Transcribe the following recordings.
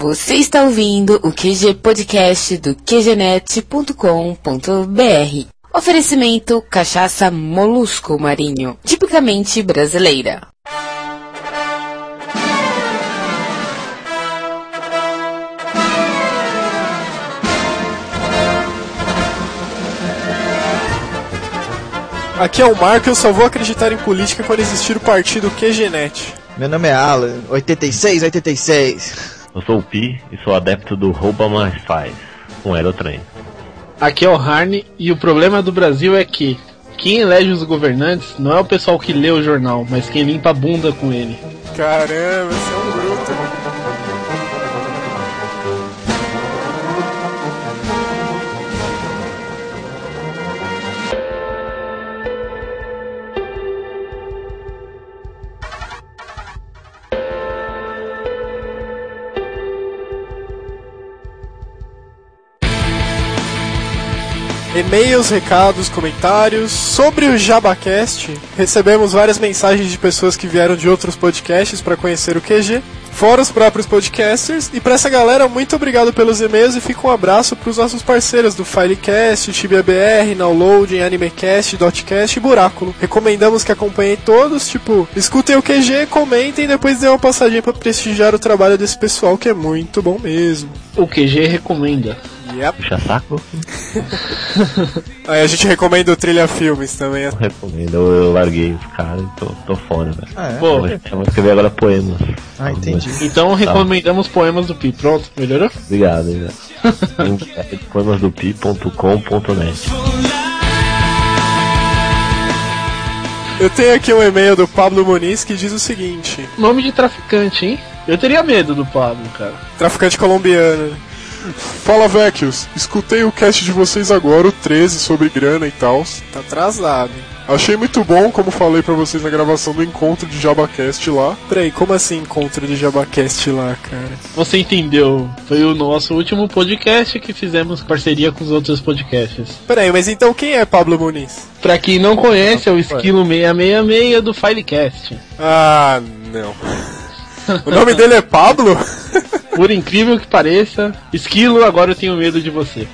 Você está ouvindo o QG Podcast do QGNet.com.br. Oferecimento Cachaça Molusco Marinho, tipicamente brasileira. Aqui é o Marco eu só vou acreditar em política quando existir o partido QGNet. Meu nome é Alan, 86, 86. Eu sou o Pi e sou adepto do rouba mais faz, um aerotrem. Aqui é o Harney e o problema do Brasil é que quem elege os governantes não é o pessoal que lê o jornal, mas quem limpa a bunda com ele. Caramba, você é um E-mails, recados, comentários sobre o JabaCast. Recebemos várias mensagens de pessoas que vieram de outros podcasts para conhecer o QG, fora os próprios podcasters. E para essa galera, muito obrigado pelos e-mails e fica um abraço para os nossos parceiros do Filecast, TibiaBR, Downloading, Animecast, Dotcast e Buráculo. Recomendamos que acompanhem todos, tipo, escutem o QG, comentem e depois dê uma passadinha para prestigiar o trabalho desse pessoal que é muito bom mesmo. O QG recomenda. Yep. Puxa saco? Aí a gente recomenda o Trilha Filmes também. Não recomendo, eu, eu larguei os caras e tô, tô fora, velho. Ah, é? Pô, Eu eu vou escrever agora poemas. Ah, entendi. então recomendamos poemas do Pi. Pronto, melhorou? Obrigado, é poemasdopi.com.net. Eu tenho aqui um e-mail do Pablo Muniz que diz o seguinte: Nome de traficante, hein? Eu teria medo do Pablo, cara. traficante colombiano. Fala, Vecchios. Escutei o cast de vocês agora, o 13, sobre grana e tal. Tá atrasado. hein? Achei muito bom, como falei pra vocês na gravação do encontro de JabaCast lá. Peraí, como assim encontro de Jabacast lá, cara? Você entendeu? Foi o nosso último podcast que fizemos parceria com os outros podcasts. Peraí, mas então quem é Pablo Muniz? Pra quem não conhece, é o Esquilo 666 do Filecast. Ah, não. O nome dele é Pablo? Por incrível que pareça, Esquilo, agora eu tenho medo de você.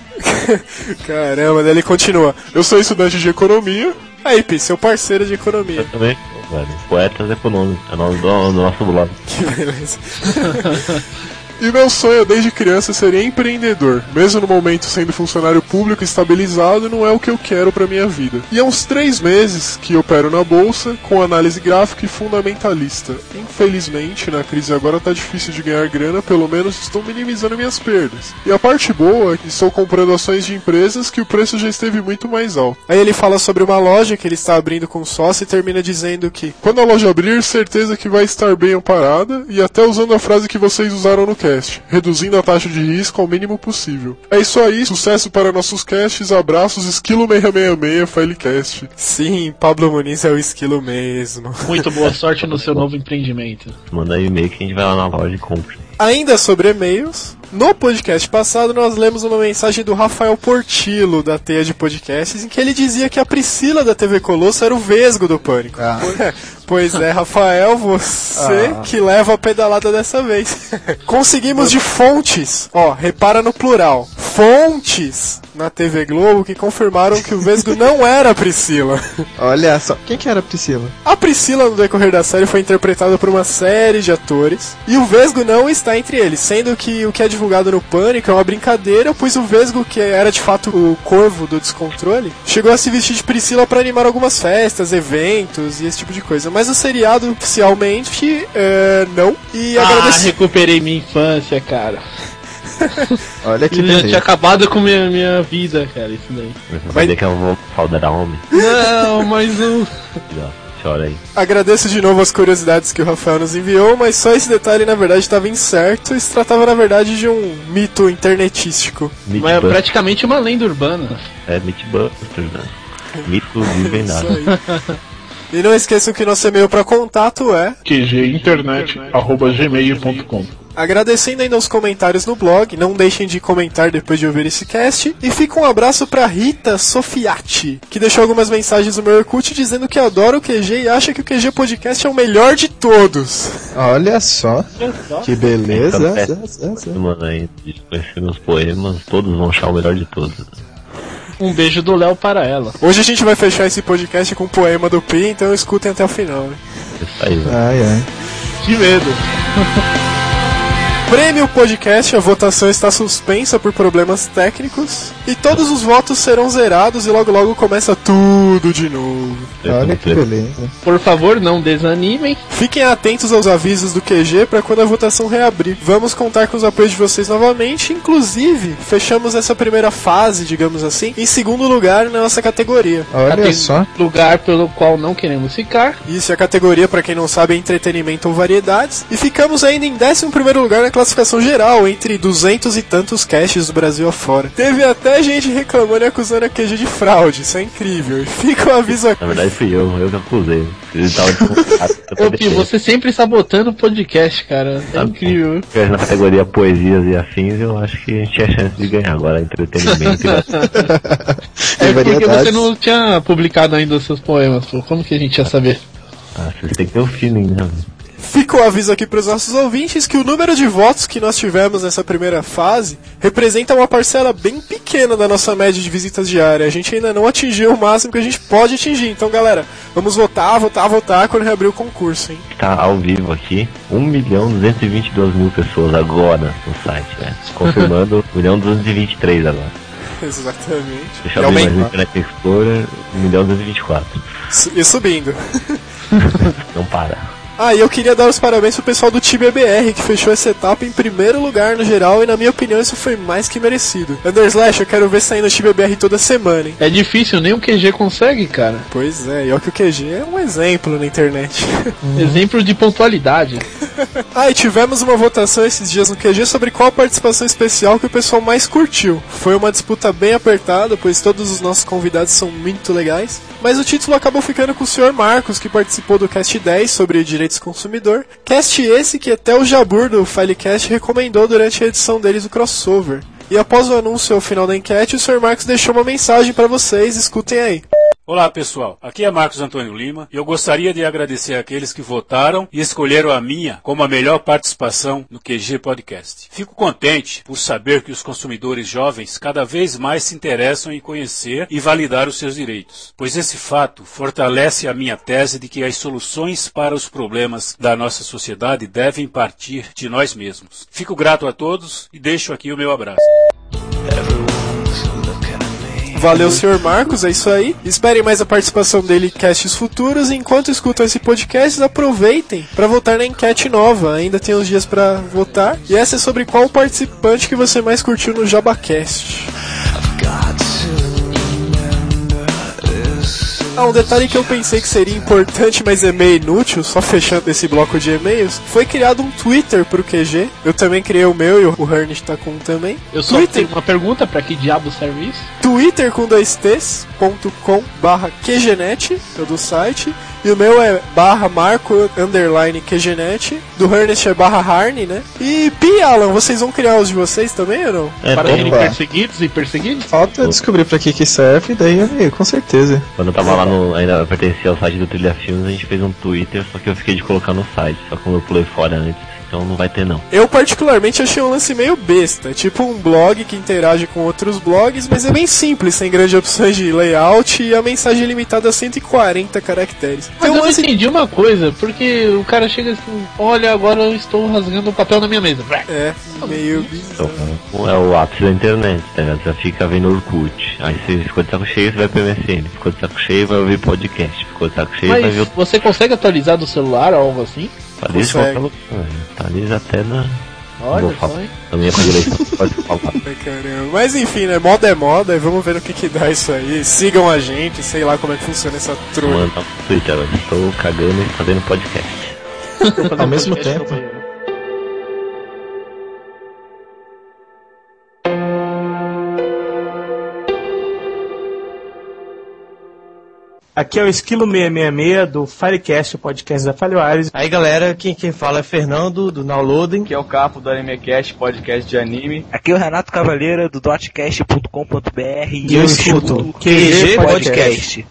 Caramba, daí ele continua. Eu sou estudante de economia. Aí, Pi, seu parceiro de economia. Eu também, velho. Poetas econômicos, é o nome do, do nosso blog. Que beleza. E meu sonho desde criança seria empreendedor. Mesmo no momento sendo funcionário público estabilizado, não é o que eu quero pra minha vida. E há uns três meses que opero na bolsa, com análise gráfica e fundamentalista. Infelizmente, na crise agora tá difícil de ganhar grana, pelo menos estou minimizando minhas perdas. E a parte boa é que estou comprando ações de empresas que o preço já esteve muito mais alto. Aí ele fala sobre uma loja que ele está abrindo com sócio e termina dizendo que Quando a loja abrir, certeza que vai estar bem amparada e até usando a frase que vocês usaram no cast, reduzindo a taxa de risco ao mínimo possível. É isso aí, sucesso para nossos casts, abraços, Esquilo 666, Filecast. sim, Pablo Muniz é o esquilo mesmo. Muito boa sorte no seu novo empreendimento. Manda aí e-mail que a gente vai lá na loja e compra. Ainda sobre e-mails, no podcast passado nós lemos uma mensagem do Rafael Portillo, da Teia de Podcasts, em que ele dizia que a Priscila da TV Colosso era o vesgo do Pânico. Ah. Pois é, Rafael, você Ah. que leva a pedalada dessa vez. Conseguimos de fontes, ó, repara no plural, fontes na TV Globo que confirmaram que o vesgo não era a Priscila. Olha só, quem que era a Priscila? A Priscila, no decorrer da série, foi interpretada por uma série de atores. E o Vesgo não está entre eles, sendo que o que é divulgado no Pânico é uma brincadeira, pois o Vesgo, que era de fato o corvo do descontrole, chegou a se vestir de Priscila para animar algumas festas, eventos e esse tipo de coisa. Mas o seriado, oficialmente, é, não. E Ah, recuperei minha infância, cara. Olha que Ele já tinha beleza. acabado com minha, minha vida, cara, isso daí. Vai dizer que eu vou faldear homem? Não, mas o. Já, Chora aí. Agradeço de novo as curiosidades que o Rafael nos enviou, mas só esse detalhe, na verdade, estava incerto e se tratava, na verdade, de um mito internetístico. Mas é praticamente uma lenda urbana. É Mythbusters, né? Mito desvendado. Isso aí. E não esqueçam que nosso e-mail para contato é qginternet.gmail.com Agradecendo ainda os comentários no blog, não deixem de comentar depois de ouvir esse cast. E fica um abraço pra Rita Sofiati, que deixou algumas mensagens no meu Orkut dizendo que adora o QG e acha que o QG Podcast é o melhor de todos. Olha só, que beleza. Mano, aí, conhecendo os poemas, todos vão achar o melhor de todos. Um beijo do Léo para ela. Hoje a gente vai fechar esse podcast com um poema do Pi, então escutem até o final. Né? Isso aí, velho. Ai, ai. Que medo. Prêmio Podcast, a votação está suspensa por problemas técnicos e todos os votos serão zerados e logo logo começa tudo de novo. Olha que beleza. Por favor, não desanimem. Fiquem atentos aos avisos do QG para quando a votação reabrir. Vamos contar com os apoios de vocês novamente, inclusive fechamos essa primeira fase, digamos assim, em segundo lugar na nossa categoria. Olha Tem só. Lugar pelo qual não queremos ficar. Isso, e a categoria, para quem não sabe, é entretenimento ou variedades. E ficamos ainda em 11 primeiro lugar na classificação geral, entre 200 e tantos casts do Brasil afora. Teve até gente reclamando e acusando a QG de fraude, isso é incrível. E fica o aviso aqui. Na verdade fui eu, eu que acusei. Ele tava eu Pi, você sempre sabotando o podcast, cara. É incrível. Na categoria poesias e afins, eu acho que a gente tinha chance de ganhar agora entretenimento. e- É porque você não tinha publicado ainda os seus poemas, pô. Como que a gente ia saber? ah, vocês têm que ter o feeling, né? Fica o aviso aqui para os nossos ouvintes que o número de votos que nós tivemos nessa primeira fase representa uma parcela bem pequena da nossa média de visitas diárias. A gente ainda não atingiu o máximo que a gente pode atingir. Então, galera, vamos votar, votar, votar quando reabrir o concurso, hein? Tá ao vivo aqui, 1 milhão 222 mil pessoas agora no site, né? Confirmando 1 milhão 223 agora. Exatamente. Deixa eu abrir mais Internet Explorer, 1 milhão 224. Su- E subindo. Não para. Ah, e eu queria dar os parabéns pro pessoal do TBBR, que fechou essa etapa em primeiro lugar no geral, e na minha opinião isso foi mais que merecido. Underslash, eu quero ver saindo TBBR toda semana, hein? É difícil, nem o QG consegue, cara. Pois é, e olha que o QG é um exemplo na internet. Exemplo de pontualidade. ah, e tivemos uma votação esses dias no QG sobre qual participação especial que o pessoal mais curtiu. Foi uma disputa bem apertada, pois todos os nossos convidados são muito legais. Mas o título acabou ficando com o Sr. Marcos, que participou do Cast 10 sobre direitos do consumidor. Cast esse que até o Jabur do Filecast recomendou durante a edição deles do crossover. E após o anúncio ao final da enquete, o Sr. Marcos deixou uma mensagem para vocês, escutem aí. Olá pessoal, aqui é Marcos Antônio Lima e eu gostaria de agradecer àqueles que votaram e escolheram a minha como a melhor participação no QG Podcast. Fico contente por saber que os consumidores jovens cada vez mais se interessam em conhecer e validar os seus direitos, pois esse fato fortalece a minha tese de que as soluções para os problemas da nossa sociedade devem partir de nós mesmos. Fico grato a todos e deixo aqui o meu abraço. Valeu, Sr. Marcos, é isso aí. Esperem mais a participação dele em casts futuros. Enquanto escutam esse podcast, aproveitem para votar na enquete nova. Ainda tem uns dias para votar. E essa é sobre qual participante que você mais curtiu no JabaCast. Ah, um detalhe que eu pensei que seria importante, mas é meio inútil, só fechando esse bloco de e-mails, foi criado um Twitter pro QG. Eu também criei o meu e o Hernest tá com um também. Eu só Twitter, tenho uma pergunta, pra que diabo serve isso? Twitter com dois t's, ponto com barra QGNet, é do site. E o meu é barra marco underline QGNet. Do Hernest é barra Harney, né? E Pi, Alan, vocês vão criar os de vocês também ou não? É, Para serem Opa. perseguidos e perseguidos? Falta descobrir pra que que serve, daí eu vi, com certeza. Quando eu tava lá no. ainda pertencia ao site do Trilha Filmes, a gente fez um Twitter, só que eu fiquei de colocar no site, só como eu pulei fora antes, então não vai ter não. Eu particularmente achei um lance meio besta. É tipo um blog que interage com outros blogs, mas é bem simples, sem grandes opções de layout e a mensagem é limitada a 140 caracteres. Mas um eu não lance entendi uma coisa, porque o cara chega assim, olha, agora eu estou rasgando o papel na minha mesa. É, meio Então, bizarro. é o ápice da internet, tá ligado? Você fica vendo Orkut. Aí você ficou de saco cheio, você vai pro MSN. Ficou de saco cheio, vai ouvir podcast. Ficou de saco cheio, vai ver Mas o você consegue atualizar do celular ou algo assim? Consegue. qualquer lugar. Atualiza até na. Olha Vou hein? Na minha direita pode falar. Caramba. Mas enfim, né? Moda é moda e vamos ver no que que dá isso aí. Sigam a gente, sei lá como é que funciona essa trolha. Mano, tá no Twitter, eu estou cagando e fazendo podcast. Ao mesmo tempo. Aqui é o Esquilo 666 do Firecast, o podcast da Falhoares. Aí galera, quem, quem fala é Fernando, do Downloading. Aqui é o Capo do AnimeCast, podcast de anime. Aqui é o Renato Cavaleira do dotcast.com.br e eu escuto o QG Podcast.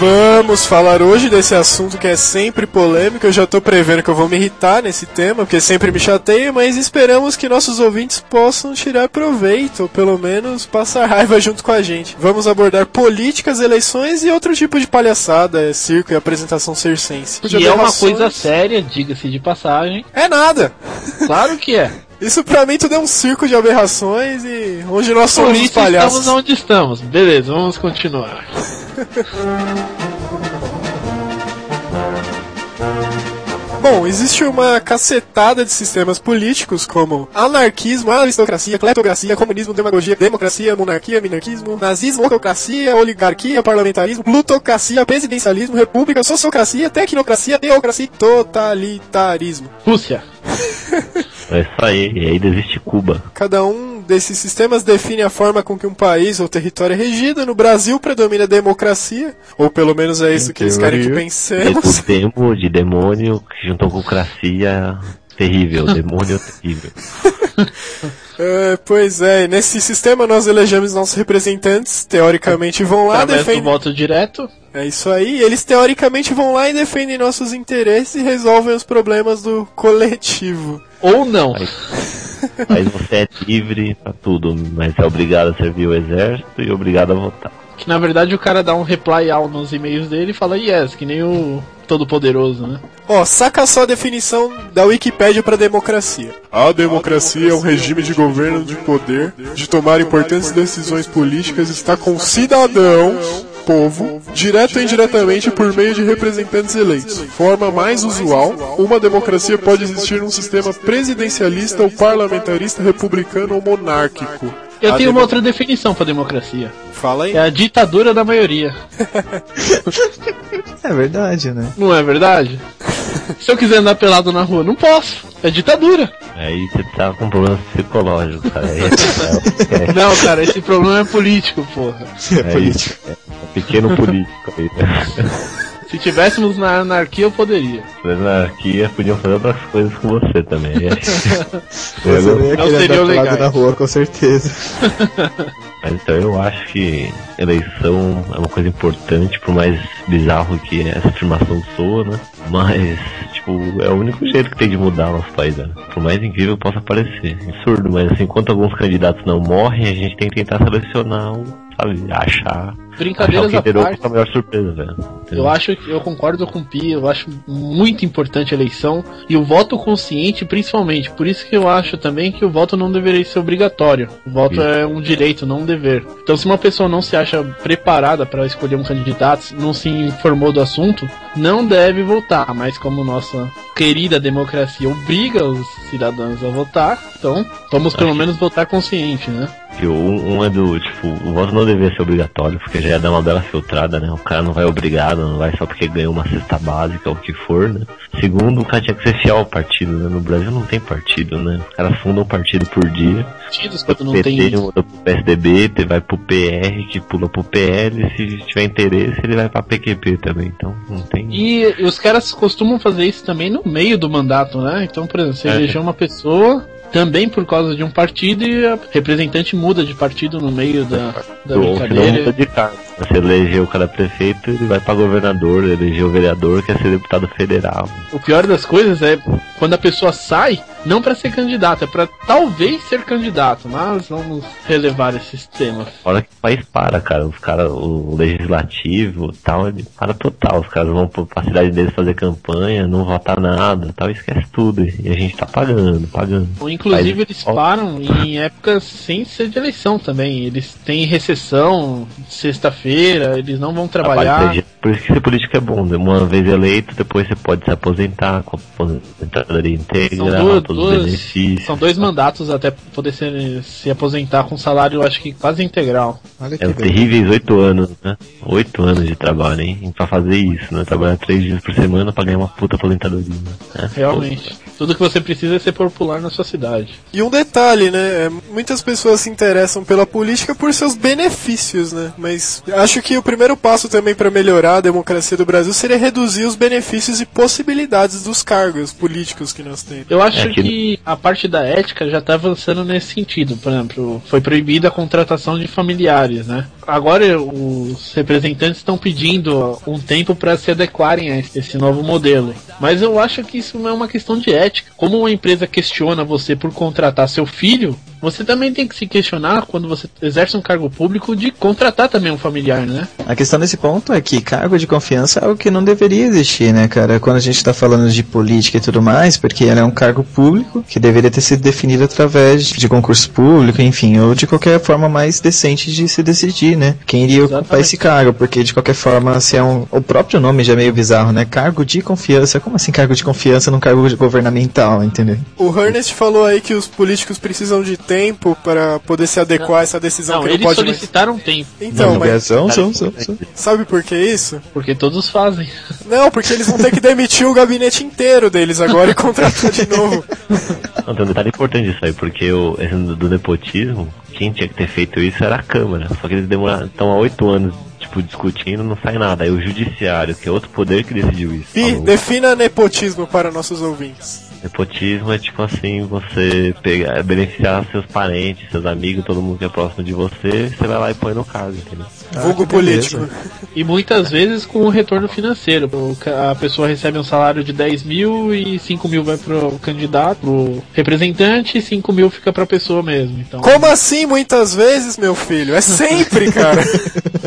Vamos falar hoje desse assunto que é sempre polêmico. Eu já tô prevendo que eu vou me irritar nesse tema, porque sempre me chateia, mas esperamos que nossos ouvintes possam tirar proveito, ou pelo menos passar raiva junto com a gente. Vamos abordar políticas, eleições e outro tipo de palhaçada, circo e apresentação circense. E é uma coisa séria, diga-se de passagem. É nada! Claro que é. Isso pra mim tudo é um circo de aberrações e onde nós somos os palhaços. estamos onde estamos. Beleza, vamos continuar. Bom, existe uma cacetada de sistemas políticos como anarquismo, aristocracia, cleptocracia, comunismo, demagogia, democracia, monarquia, minarquismo, nazismo, autocracia, oligarquia, parlamentarismo, plutocracia, presidencialismo, república, sociocracia, tecnocracia, teocracia e totalitarismo. Rússia. É isso aí, e ainda existe Cuba. Cada um desses sistemas define a forma com que um país ou território é regido. No Brasil predomina a democracia, ou pelo menos é isso que eles querem que É pensemos. do demo de demônio que juntou com cracia terrível, demônio terrível. É, pois é, nesse sistema nós elegemos nossos representantes, teoricamente vão lá Através do defendem. voto direto. É isso aí, eles teoricamente vão lá e defendem nossos interesses e resolvem os problemas do coletivo. Ou não. Mas você é livre pra tudo, mas é obrigado a servir o exército e obrigado a votar. Que na verdade o cara dá um reply all nos e-mails dele e fala yes, que nem o Todo-Poderoso, né? Ó, saca só a definição da Wikipédia para democracia. A democracia é um regime de governo de poder, de tomar importantes decisões políticas, está com cidadãos, povo, direto ou indiretamente por meio de representantes eleitos. Forma mais usual, uma democracia pode existir num sistema presidencialista ou parlamentarista, republicano ou monárquico. Eu A tenho uma outra definição pra democracia. Fala aí. É a ditadura da maioria. É verdade, né? Não é verdade? Se eu quiser andar pelado na rua, não posso. É ditadura. Aí você tá com problemas psicológicos, cara. Aí é, é, Não, cara, esse problema é político, porra. é, isso, é um pequeno político aí, né? Se tivéssemos na anarquia, eu poderia. Na anarquia podiam fazer outras coisas com você também. Você não ia Não querer seriam andar pelado legais. na rua, com certeza. Mas então eu acho que eleição é uma coisa importante, por mais bizarro que essa afirmação soa, né? Mas, tipo, é o único jeito que tem de mudar o nosso país, né? Por mais incrível que possa parecer. Absurdo, mas assim, enquanto alguns candidatos não morrem, a gente tem que tentar selecionar um, sabe, achar. Brincadeiras achar à o parte. com a melhor surpresa, velho. Eu acho que eu concordo com o Pi, eu acho muito importante a eleição e o voto consciente principalmente. Por isso que eu acho também que o voto não deveria ser obrigatório. O voto Isso. é um direito, não um dever. Então se uma pessoa não se acha preparada para escolher um candidato, não se informou do assunto, não deve votar. Mas como nossa querida democracia obriga os cidadãos a votar, então vamos pelo menos votar consciente, né? Um, é do, tipo, o voto não deveria ser obrigatório, porque já ia dar uma bela filtrada, né? O cara não vai obrigado, não vai só porque ganhou uma cesta básica ou o que for, né? Segundo, o cara tinha que ser fiel ao partido, né? No Brasil não tem partido, né? Os caras fundam um partido por dia. Partidos quando não PT tem muda pro PSDB, vai pro PR, que pula pro PL, se tiver interesse ele vai pra PQP também, então não tem... E os caras costumam fazer isso também no meio do mandato, né? Então, por exemplo, você É. elegeu uma pessoa também por causa de um partido e a representante muda de partido no meio da, da não muda brincadeira. de cargo. Você elegeu o cara prefeito, ele vai pra governador, elegeu o vereador, quer ser deputado federal. O pior das coisas é quando a pessoa sai, não pra ser candidato, é pra talvez ser candidato, mas vamos relevar esse tema. Fora que o país para, cara. Os caras, o legislativo tal, ele para total. Os caras vão pra cidade deles fazer campanha, não votar nada, tal, esquece tudo. E a gente tá pagando, pagando. Ou, Inclusive, eles param em épocas sem ser de eleição também. Eles têm recessão sexta-feira eles não vão trabalhar. Por isso que ser político é bom. né? Uma vez eleito, depois você pode se aposentar com aposentadoria São, íntegra, duas, todos duas- os benefícios. são dois mandatos até poder se, se aposentar com salário, acho que quase integral. Olha que É bem. terríveis oito anos, né? Oito anos de trabalho, hein? Pra fazer isso, né? Trabalhar três dias por semana pra ganhar uma puta aposentadoria. Né? Realmente. Tudo que você precisa é ser popular na sua cidade. E um detalhe, né? é, Muitas pessoas se interessam pela política por seus benefícios, né? Mas acho que o primeiro passo também para melhorar a democracia do Brasil seria reduzir os benefícios e possibilidades dos cargos políticos que nós temos. Eu acho É que- a parte da ética já tá avançando nesse sentido. Por exemplo, foi proibida a contratação de familiares, né? Agora os representantes estão pedindo um tempo para se adequarem a esse novo modelo. Mas eu acho que isso não é uma questão de ética. Como uma empresa questiona você por contratar seu filho, você também tem que se questionar quando você exerce um cargo público de contratar também um familiar, né? A questão desse ponto é que cargo de confiança é algo que não deveria existir, né, cara? Quando a gente tá falando de política e tudo mais, porque ele é um cargo público que deveria ter sido definido através de concurso público, enfim, ou de qualquer forma mais decente de se decidir, né? Quem iria ocupar Exatamente. esse cargo, porque de qualquer forma, se é um. O próprio nome já é meio bizarro, né? Cargo de confiança. Como assim cargo de confiança num cargo governamental, entendeu? O Ernest falou aí que os políticos precisam de tempo para poder se adequar a essa decisão Não, que não eles pode mais... solicitaram tempo, Então, Não, mas são, são, são, são. sabe por que isso? porque todos fazem. Não, porque eles vão ter que demitir o gabinete inteiro deles agora e contratar de novo. Não, tem um detalhe importante disso aí, porque o, esse do, do nepotismo, quem tinha que ter feito isso era a Câmara. Só que eles demoraram, estão há oito anos, tipo, discutindo, não sai nada. Aí o Judiciário, que é outro poder que decidiu isso. Pi, falou. defina nepotismo para nossos ouvintes. Nepotismo é tipo assim, você pegar, beneficiar seus parentes, seus amigos, todo mundo que é próximo de você, você vai lá e põe no caso, entendeu? Vulgo que beleza. político. E muitas vezes com o retorno financeiro. A pessoa recebe um salário de 10 mil e 5 mil vai pro candidato, pro representante e 5 mil fica pra pessoa mesmo. Então, Como assim muitas vezes, meu filho? É sempre, cara.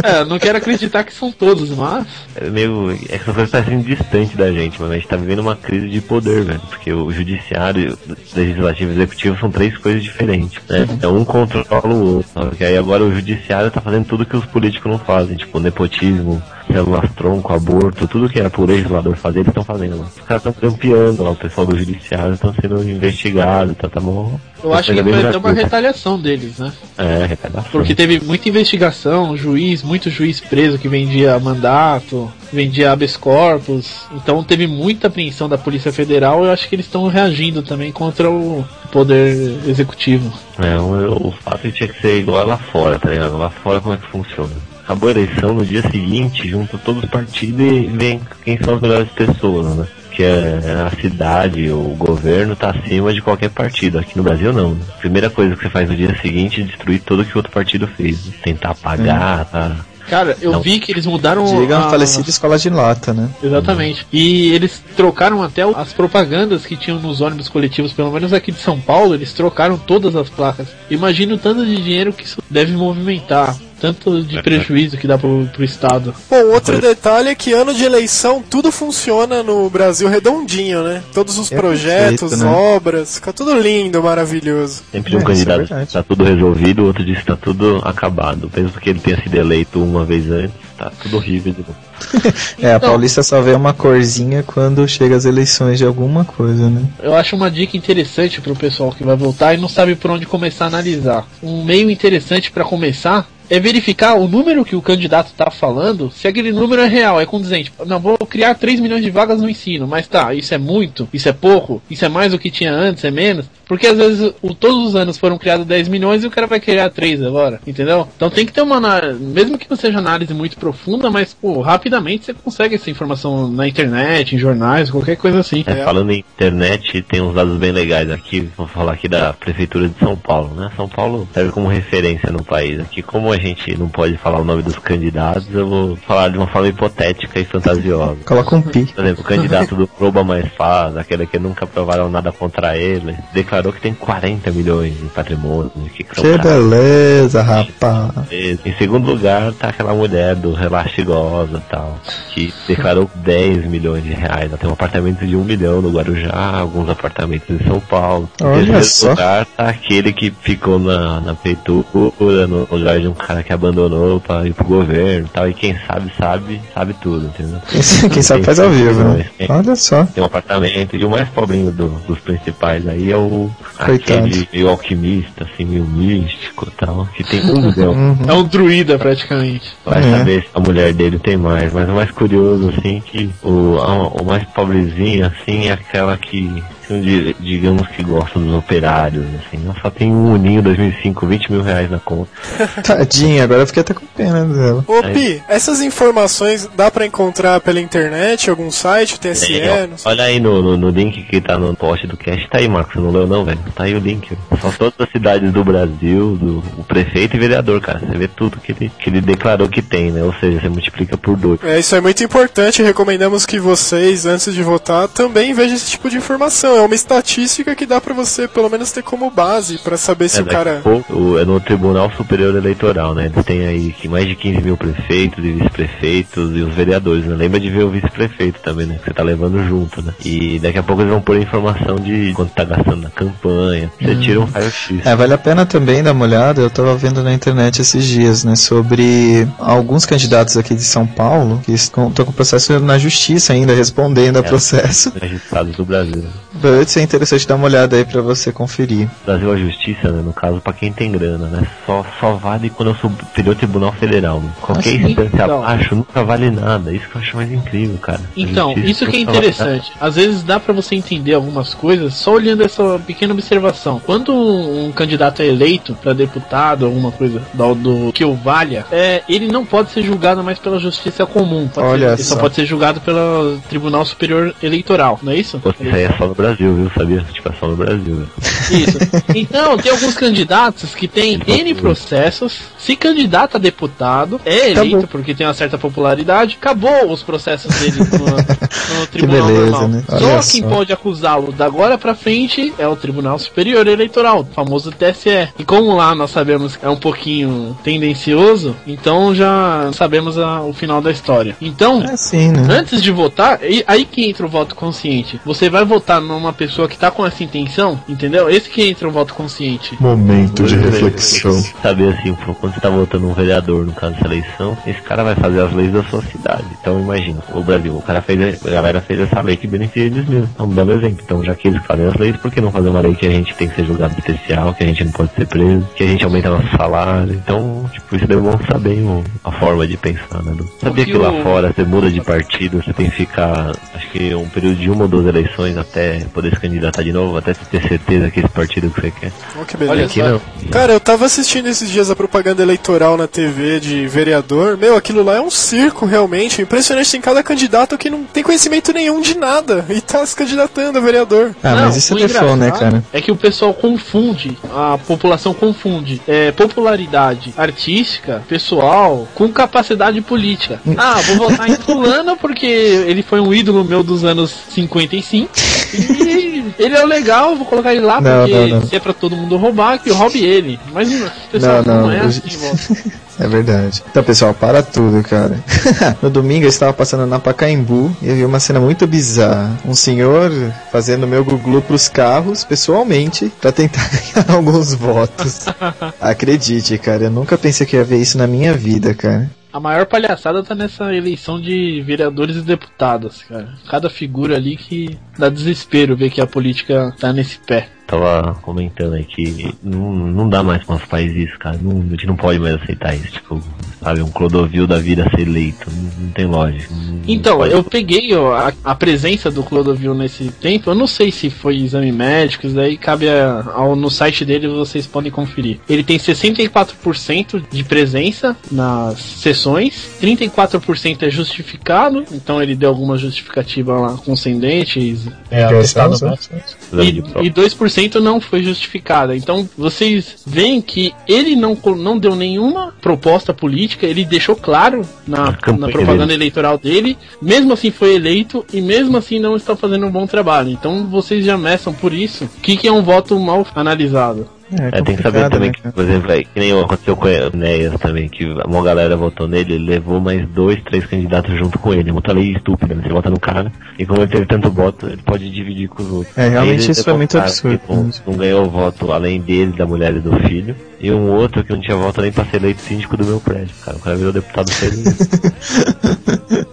é, não quero acreditar que são todos, mas É meio. Essa coisa tá sendo distante da gente, mas a gente tá vivendo uma crise de poder, velho. Porque o judiciário, legislativo e executivo são três coisas diferentes, né? É um controla o outro. Sabe? Que aí agora o judiciário tá fazendo tudo que os políticos não fazem, tipo nepotismo, células tronco, aborto, tudo que era pro legislador fazer, eles estão fazendo lá. Os caras estão campeando lá, o pessoal do judiciário estão sendo investigados, tá, tá bom. eu acho que vai ter uma retaliação deles, né? É, retaliação. Porque teve muita investigação, juiz, muito juiz preso que vendia mandato, vendia habeas corpus. Então teve muita apreensão da Polícia Federal. Eu acho que eles estão reagindo também contra o poder executivo. É, o, o fato é tinha que ser igual lá fora, tá ligado? Lá fora como é que funciona? Acabou a eleição, no dia seguinte, junta todos os partidos e vem quem são as melhores pessoas, né? Que é a cidade, o governo tá acima de qualquer partido. Aqui no Brasil não. né? Primeira coisa que você faz no dia seguinte é destruir tudo que o outro partido fez. né? Tentar apagar, tá? Cara, eu Não. vi que eles mudaram Diga a- falecida escola de lata, né? Exatamente. E eles trocaram até as propagandas que tinham nos ônibus coletivos, pelo menos aqui de São Paulo, eles trocaram todas as placas. Imagina o tanto de dinheiro que isso deve movimentar. Tanto de prejuízo que dá pro, pro Estado. Bom, outro detalhe é que ano de eleição tudo funciona no Brasil redondinho, né? Todos os É projetos, perfeito, né? obras, fica tudo lindo, maravilhoso. Sempre um É, é candidato verdade. que tá tudo resolvido, o outro diz que tá tudo acabado. Mesmo que ele tenha sido eleito uma vez antes, tá tudo horrível de novo. É, a Então- Paulista só vê uma corzinha quando chega as eleições de alguma coisa, né? Eu acho uma dica interessante pro pessoal que vai votar e não sabe por onde começar a analisar. Um meio interessante para começar é verificar o número que o candidato tá falando, se aquele número é real, é condizente. Não, vou criar 3 milhões de vagas no ensino, mas tá, isso é muito, isso é pouco, isso é mais do que tinha antes, é menos. Porque às vezes o, todos os anos foram criados 10 milhões e o cara vai criar 3 agora, entendeu? Então tem que ter uma análise, mesmo que não seja análise muito profunda, mas pô, rapidamente você consegue essa informação na internet, em jornais, qualquer coisa assim. É, falando em internet, tem uns dados bem legais aqui. Vou falar aqui da Prefeitura de São Paulo, né? São Paulo serve como referência no país. Aqui, como a gente não pode falar o nome dos candidatos, eu vou falar de uma forma hipotética e fantasiosa. Coloca um pi. Por exemplo, o candidato do Proba Mais Faz, aquele que nunca provaram nada contra ele, declarou declarou que tem 40 milhões de patrimônio. Que, que beleza, rapaz. Em segundo lugar, tá aquela mulher do Relaxigosa e tal, que declarou 10 milhões de reais. Ela tem um apartamento de 1 milhão no Guarujá, alguns apartamentos em São Paulo. Em Olha terceiro só. lugar, tá aquele que ficou na, na feitura, no lugar de um cara que abandonou pra ir pro governo e tal. E quem sabe, sabe, sabe tudo, entendeu? Quem sabe faz ao vivo, né? Olha só. tem um apartamento e o mais pobrinho do- dos principais aí é o Coitado. aquele meio alquimista, assim, meio místico e tal, que tem um milhão. Uhum. É um druida praticamente. Vai É. saber se a mulher dele tem mais, mas o mais curioso, assim, que o, a- o mais pobrezinho, assim, é aquela que, assim, di- digamos que gosta dos operários, assim, ela só tem um uninho 2005, 20 mil reais na conta. Tadinha, agora eu fiquei até com pena dela. Ô Pi, essas informações dá pra encontrar pela internet, algum site, TSE, É, olha aí no, no, no link que tá no post do cast, tá aí, Marcos, você não leu não, velho? Tá aí o link. São todas as cidades do Brasil, do o prefeito e vereador, cara. Você vê tudo que ele, que ele declarou que tem, né? Ou seja, você multiplica por dois. É, isso é muito importante. Recomendamos que vocês, antes de votar, também vejam esse tipo de informação. É uma estatística que dá pra você, pelo menos, ter como base pra saber se É, o daqui a cara. pouco, o- é no Tribunal Superior Eleitoral, né? Eles têm aí que mais de 15 mil prefeitos e vice-prefeitos e os vereadores, né? Lembra de ver o vice-prefeito também, né? Que você tá levando junto, né? E daqui a pouco eles vão pôr informação de quanto tá gastando na campanha. Você tira um raio-x. É, vale a pena também dar uma olhada. Eu tava vendo na internet esses dias, né, sobre alguns candidatos aqui de São Paulo que estão estão com processo na justiça ainda, respondendo a É. processo. Registrados do Brasil. Putz, é interessante dar uma olhada aí pra você conferir. Brasil a justiça, né, no caso, pra quem tem grana, né? Só, só vale quando eu Superior Tribunal Federal. Né? Qualquer Assim, instância então. abaixo nunca vale nada. Isso que eu acho mais incrível, cara. Então, isso que é nunca vale interessante. Às vezes dá pra você entender algumas coisas só olhando essa pequena observação. Quando um candidato é eleito pra deputado, alguma coisa do, do que o valha, é, ele não pode ser julgado mais pela justiça comum. Pode Olha ser, ele só só. pode ser julgado pelo Tribunal Superior Eleitoral, não é isso? Isso aí é só no Brasil, viu? Sabia? É só no Brasil. velho. Isso. Então, tem alguns candidatos que têm N processos, se candidata a deputado, é eleito Acabou. porque tem uma certa popularidade, acabou os processos dele no, no tribunal beleza, normal. né? Só quem só. pode acusá-lo da agora pra frente é o Tribunal Superior Eleitoral, o famoso TSE. E como lá nós sabemos que é um pouquinho tendencioso, então já sabemos a- o final da história. Então, É assim, né? Antes de votar, aí que entra o voto consciente. Você vai votar numa pessoa que tá com essa intenção, entendeu? Esse que entra o voto consciente. Momento de reflexão. Saber assim, quando você tá votando um vereador, no caso dessa eleição, esse cara vai fazer as leis da sua cidade. Então imagina, o Brasil, o cara fez, a galera fez essa lei que beneficia eles mesmos. É um belo exemplo. Então, já que eles fazem as leis, por que não fazer uma lei que a gente tem que ser julgado especial, que a gente não pode ser preso, que a gente aumenta nosso salário? Então, tipo, isso demonstra bem o- a forma de pensar, né? Lu? Sabia que lá fora você muda de partido, você tem que ficar, acho que um período de uma ou duas eleições até poder se candidatar de novo, até você ter certeza que esse partido que você quer. Oh, que Olha beleza. Aqui não. Cara, eu tava assistindo esses dias a propaganda eleitoral na TV de vereador. Meu, aquilo lá é um circo, realmente. Impressionante, tem cada candidato que não tem conhecimento nenhum de nada e tá se candidatando a vereador. Ah, Não, mas isso é default, né, cara? É que o pessoal confunde, a população confunde é, popularidade artística, pessoal, com capacidade política. Ah, vou votar em fulano porque ele foi um ídolo meu dos anos 55 ele é legal, vou colocar ele lá Não, porque não, não. é pra todo mundo roubar, que roube ele. Mas pessoal, Não, não, não, é assim. É verdade. Então, pessoal, para tudo, cara. no domingo eu estava passando na Pacaembu e eu vi uma cena muito bizarra. Um senhor fazendo meu guglu pros carros, pessoalmente, pra tentar ganhar alguns votos. Acredite, cara, eu nunca pensei que ia ver isso na minha vida, cara. A maior palhaçada tá nessa eleição de vereadores e deputados, cara. Cada figura ali que dá desespero ver que a política tá nesse pé. Tava comentando aí que não, não dá mais pra nosso país isso, cara. Não, a gente não pode mais aceitar isso. Tipo, sabe, um Clodovil da vida ser eleito. Não, não tem lógica. Não- Então, pode. eu peguei ó, a, a presença do Clodovil nesse tempo. Eu não sei se foi exame médico, isso daí cabe a- ao, no site dele, vocês podem conferir. Ele tem 64% de presença nas sessões, 34% é justificado, então ele deu alguma justificativa lá concedente, é, atestado médico. Exame de E, e 2% não foi justificada. Então vocês veem que ele não, não deu nenhuma proposta política, ele deixou claro na, na propaganda dele. eleitoral dele ele, mesmo assim, foi eleito e mesmo assim não está fazendo um bom trabalho. Então vocês já meçam por isso. O que, que é um voto mal analisado? É, tem que saber também que, por exemplo, aí, que nem aconteceu com o Enéas também, que uma galera votou nele, ele levou mais dois, três candidatos junto com ele. É uma lei estúpida, né? Você vota no cara, e como ele teve tanto voto, ele pode dividir com os outros. É, realmente isso é muito absurdo. Não, não ganhou voto além dele, da mulher e do filho. E um outro que não tinha voto nem pra ser eleito síndico do meu prédio, cara. O cara virou deputado feliz.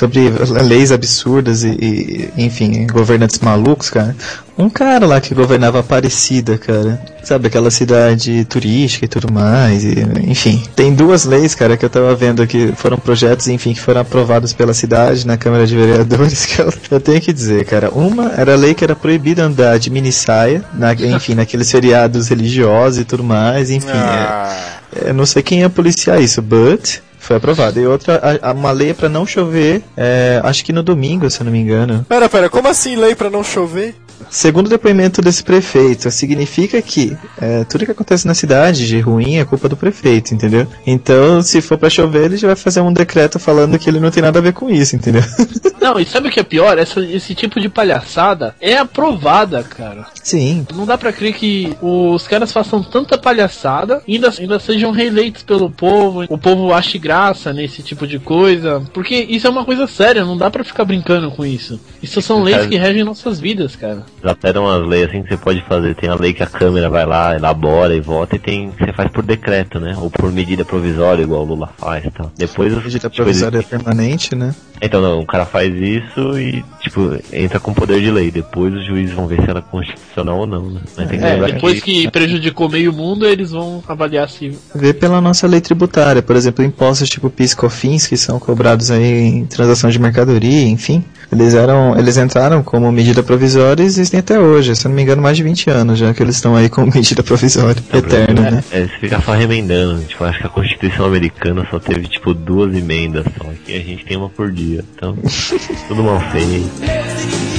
Sobre leis absurdas e, e, enfim, governantes malucos, cara. Um cara lá que governava Aparecida, cara. Sabe, aquela cidade turística e tudo mais. E, enfim, tem duas leis, cara, que eu tava vendo que foram projetos, enfim, que foram aprovados pela cidade na Câmara de Vereadores, que eu, eu tenho que dizer, cara. Uma era a lei que era proibida andar de mini saia, na, enfim, naqueles feriados religiosos e tudo mais, enfim. Ah. É, eu não sei quem ia policiar isso, but foi aprovado. E outra, a, uma lei para não chover, é, acho que no domingo, se eu não me engano. Pera, pera, como assim lei para não chover? Segundo o depoimento desse prefeito, significa que é, tudo que acontece na cidade de ruim é culpa do prefeito, entendeu? Então, se for para chover, ele já vai fazer um decreto falando que ele não tem nada a ver com isso, entendeu? Não, e sabe o que é pior? Essa, esse tipo de palhaçada é aprovada, cara. Sim. Não dá pra crer que os caras façam tanta palhaçada e ainda, ainda sejam reeleitos pelo povo. O povo ache graça nesse tipo de coisa. Porque isso é uma coisa séria, não dá pra ficar brincando com isso. Isso são leis que regem nossas vidas, cara. Já deram umas leis assim que você pode fazer. Tem a lei que a Câmara vai lá, elabora e vota, e tem que você faz por decreto, né? Ou por medida provisória, igual o Lula faz e tal. Depois medida tipo, provisória ele... é permanente, né? Então não, o cara faz isso e, tipo, entra com poder de lei. Depois os juízes vão ver se ela é constitucional ou não, né? Mas é, depois que... que prejudicou meio mundo, eles vão avaliar se. Vê pela nossa lei tributária, por exemplo, impostos tipo PIS COFINS que são cobrados aí em transação de mercadoria, enfim. Eles eram, eles entraram como medida provisória e existem até hoje. Se eu não me engano, mais de 20 anos já que eles estão aí como medida provisória é, eterna, né? É, você fica só remendando. Tipo, acho que a Constituição americana só teve tipo duas emendas só. Aqui a gente tem uma por dia. Então, tudo mal feito.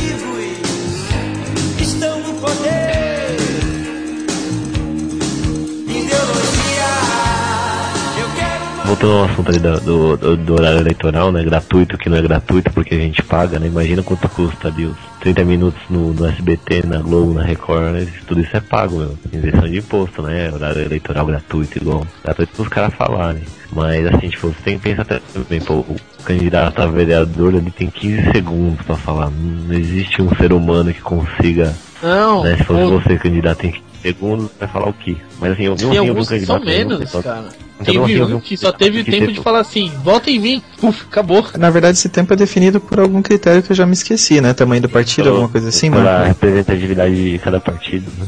Voltando ao assunto ali do, do, do, horário eleitoral, né? Gratuito, que não é gratuito porque a gente paga, né? Imagina quanto custa ali os 30 minutos no, no SBT, na Globo, na Record, né? Tudo isso é pago, meu. Injeção de imposto, né? Horário eleitoral gratuito, igual. Gratuito pros caras falarem. Mas assim, tipo, você tem que pensar também, pô, o candidato a vereador ele tem 15 segundos pra falar. Não existe um ser humano que consiga. Não. Né, se fosse você candidato tem 15 segundos, vai falar o quê? Mas assim, eu vi um alguns que são menos, cara. Teve um que só teve tempo de falar assim, volta em mim, Uf, acabou. Na verdade, esse tempo é definido por algum critério que eu já me esqueci, né? Tamanho do partido, alguma coisa assim, mano. Pela representatividade de cada partido, né?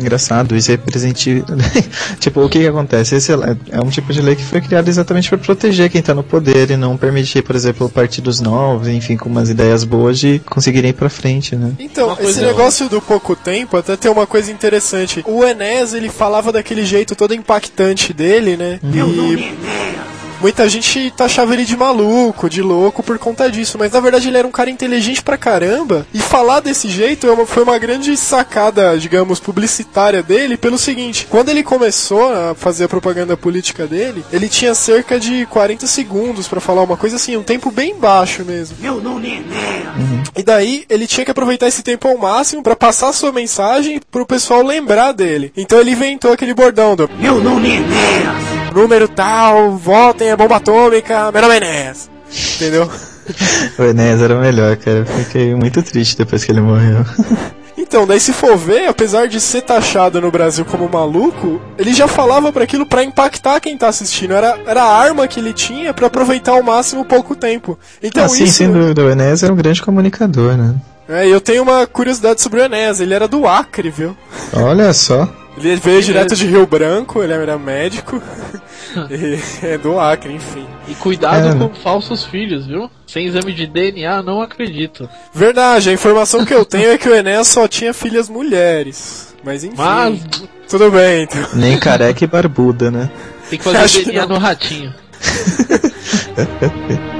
Engraçado, isso é representativo. tipo, o que que acontece? Esse é um tipo de lei que foi criado exatamente para proteger quem tá no poder e não permitir, por exemplo, partidos novos, enfim, com umas ideias boas de conseguirem ir pra frente, né? Então, esse negócio do pouco tempo até tem uma coisa interessante. O Enes, ele falava daquele jeito todo impactante dele, né? Meu e... nome é muita gente taxava ele de maluco, de louco por conta disso, mas na verdade ele era um cara inteligente pra caramba. E falar desse jeito é foi uma grande sacada, digamos, publicitária dele, pelo seguinte: quando ele começou a fazer a propaganda política dele, ele tinha cerca de 40 segundos para falar uma coisa assim, um tempo bem baixo mesmo. Meu nome é uhum. E daí ele tinha que aproveitar esse tempo ao máximo para passar sua mensagem pro pessoal lembrar dele. Então ele inventou aquele bordão do Meu nome é Número tal, votem a bomba atômica, meu nome é Enéas. Entendeu? o Enéas era o melhor, cara. Fiquei muito triste depois que ele morreu. Então, daí se for ver, apesar de ser taxado no Brasil como maluco, ele já falava para aquilo para impactar quem tá assistindo. Era, era a arma que ele tinha para aproveitar ao máximo pouco tempo. Então ah, sim, isso... sem dúvida, o Enéas era um grande comunicador, né? É, eu tenho uma curiosidade sobre o Enéas, ele era do Acre, viu? Olha só. Ele veio direto de Rio Branco, ele era médico. é do Acre, enfim. E cuidado é. com falsos filhos, viu? Sem exame de DNA, não acredito. Verdade, a informação que eu tenho é que o Enéas só tinha filhas mulheres. Mas enfim. Mas... Tudo bem, então. Nem careca e barbuda, né? Tem que fazer Acho DNA no ratinho.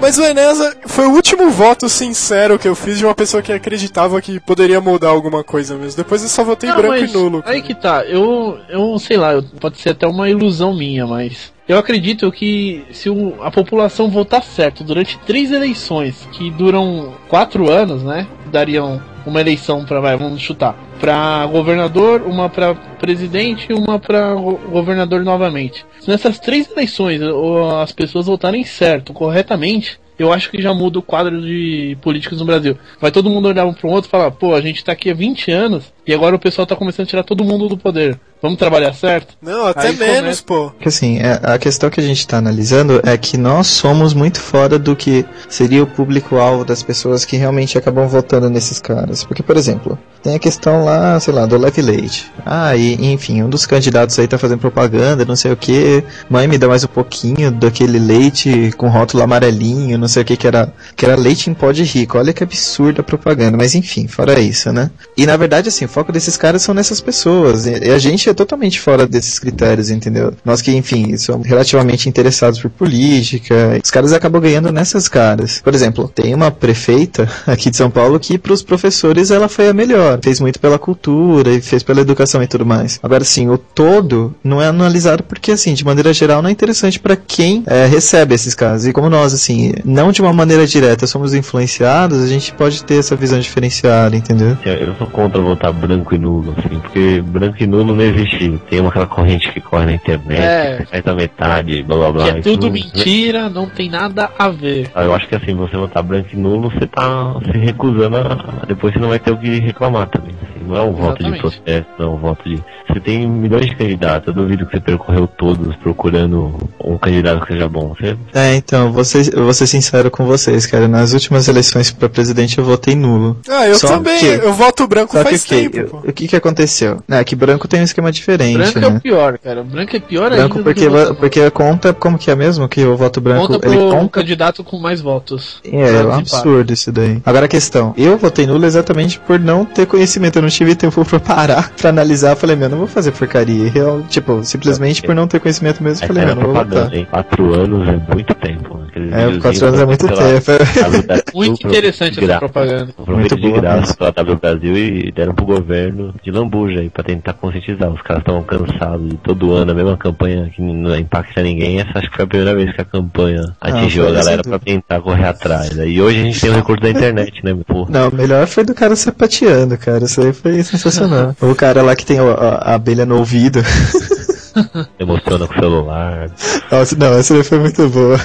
Mas o Enesa foi o último voto sincero que eu fiz de uma pessoa que acreditava que poderia mudar alguma coisa mesmo. Depois eu só votei Não, branco e nulo. Aí que tá, eu, eu sei lá, pode ser até uma ilusão minha, mas eu acredito que se o- a população votar certo durante três eleições que duram quatro anos, né? Dariam uma eleição para vai, vamos chutar, para governador, uma para presidente e uma para governador novamente. Se nessas três eleições o- as pessoas votarem certo, corretamente, eu acho que já muda o quadro de políticos no Brasil. Vai todo mundo olhar um pro outro e falar, pô, a gente tá aqui há 20 anos e agora o pessoal tá começando a tirar todo mundo do poder. Vamos trabalhar certo? Não, até Aí menos, começa- pô. Porque assim, é- a questão que a gente está analisando é que nós somos muito fora do que seria o público-alvo das pessoas que realmente acabam votando nesses caras. Porque, por exemplo, tem a questão lá, sei lá, do leve leite. Ah, e enfim, um dos candidatos aí tá fazendo propaganda, não sei o que. Mãe, me dá mais um pouquinho daquele leite com rótulo amarelinho, não sei o que, que era, que era leite em pó de rico. Olha que absurda a propaganda. Mas enfim, fora isso, né? E na verdade, assim, o foco desses caras são nessas pessoas. E, a gente é totalmente fora desses critérios, entendeu? Nós que, enfim, somos relativamente interessados por política, os caras acabam ganhando nessas caras. Por exemplo, tem uma prefeita aqui de São Paulo que pros professores ela foi a melhor. Fez muito pela cultura e fez pela educação e tudo mais. Agora, sim, o todo não é analisado porque, assim, de maneira geral, não é interessante para quem é, recebe esses casos. E como nós, assim, não de uma maneira direta somos influenciados, a gente pode ter essa visão diferenciada, entendeu? Assim, Eu sou contra votar branco e nulo, assim, porque branco e nulo não existe. Tem uma aquela corrente que corre na internet, É. que faz a metade, blá blá blá. Que é tudo não- mentira, não tem nada a ver. Ah, Eu acho que assim, você votar branco e nulo, você tá se recusando a. Depois você não vai ter o que reclamar também. Não é um voto de protesto, não é um voto de. Você tem milhões de candidatos, eu duvido que você percorreu todos procurando um candidato que seja bom. Você É, então, vou ser, eu vou ser sincero com vocês, cara. Nas últimas eleições pra presidente eu votei nulo. Ah, eu Só também. que- Eu voto branco Só que faz o que, tempo, pô. o que que aconteceu? É, que branco tem um esquema diferente, Branco né? é o pior, cara. Branco é pior Branco ainda. porque, que voto porque conta, como que é mesmo que o voto branco, conta ele pro conta candidato com mais votos. É, é um absurdo isso daí. Agora a questão, eu votei nulo exatamente por não ter conhecimento, eu não tive tempo pra parar, pra analisar, eu falei, meu, não vou fazer porcaria. Eu, tipo, simplesmente por não ter conhecimento mesmo, eu Aí falei, meu, não vou hein? Quatro anos é muito tempo. né? Aqueles É, videozinhos quatro anos é muito lá, tempo. W- Muito interessante essa propaganda. Muito de boa graça pela W Brasil e deram pro governo de lambuja aí pra tentar conscientizar. Os caras estavam cansados de todo ano a mesma campanha que não impacta ninguém. Essa acho que foi a primeira vez que a campanha atingiu foi, a galera pra tentar correr atrás. né? E hoje a gente tem o recurso da internet, né? Pô, Não, o melhor foi do cara sapateando, cara. Isso aí foi sensacional. o cara lá que tem a, a abelha no ouvido. emociona com o celular. Nossa, não, essa daí foi muito boa.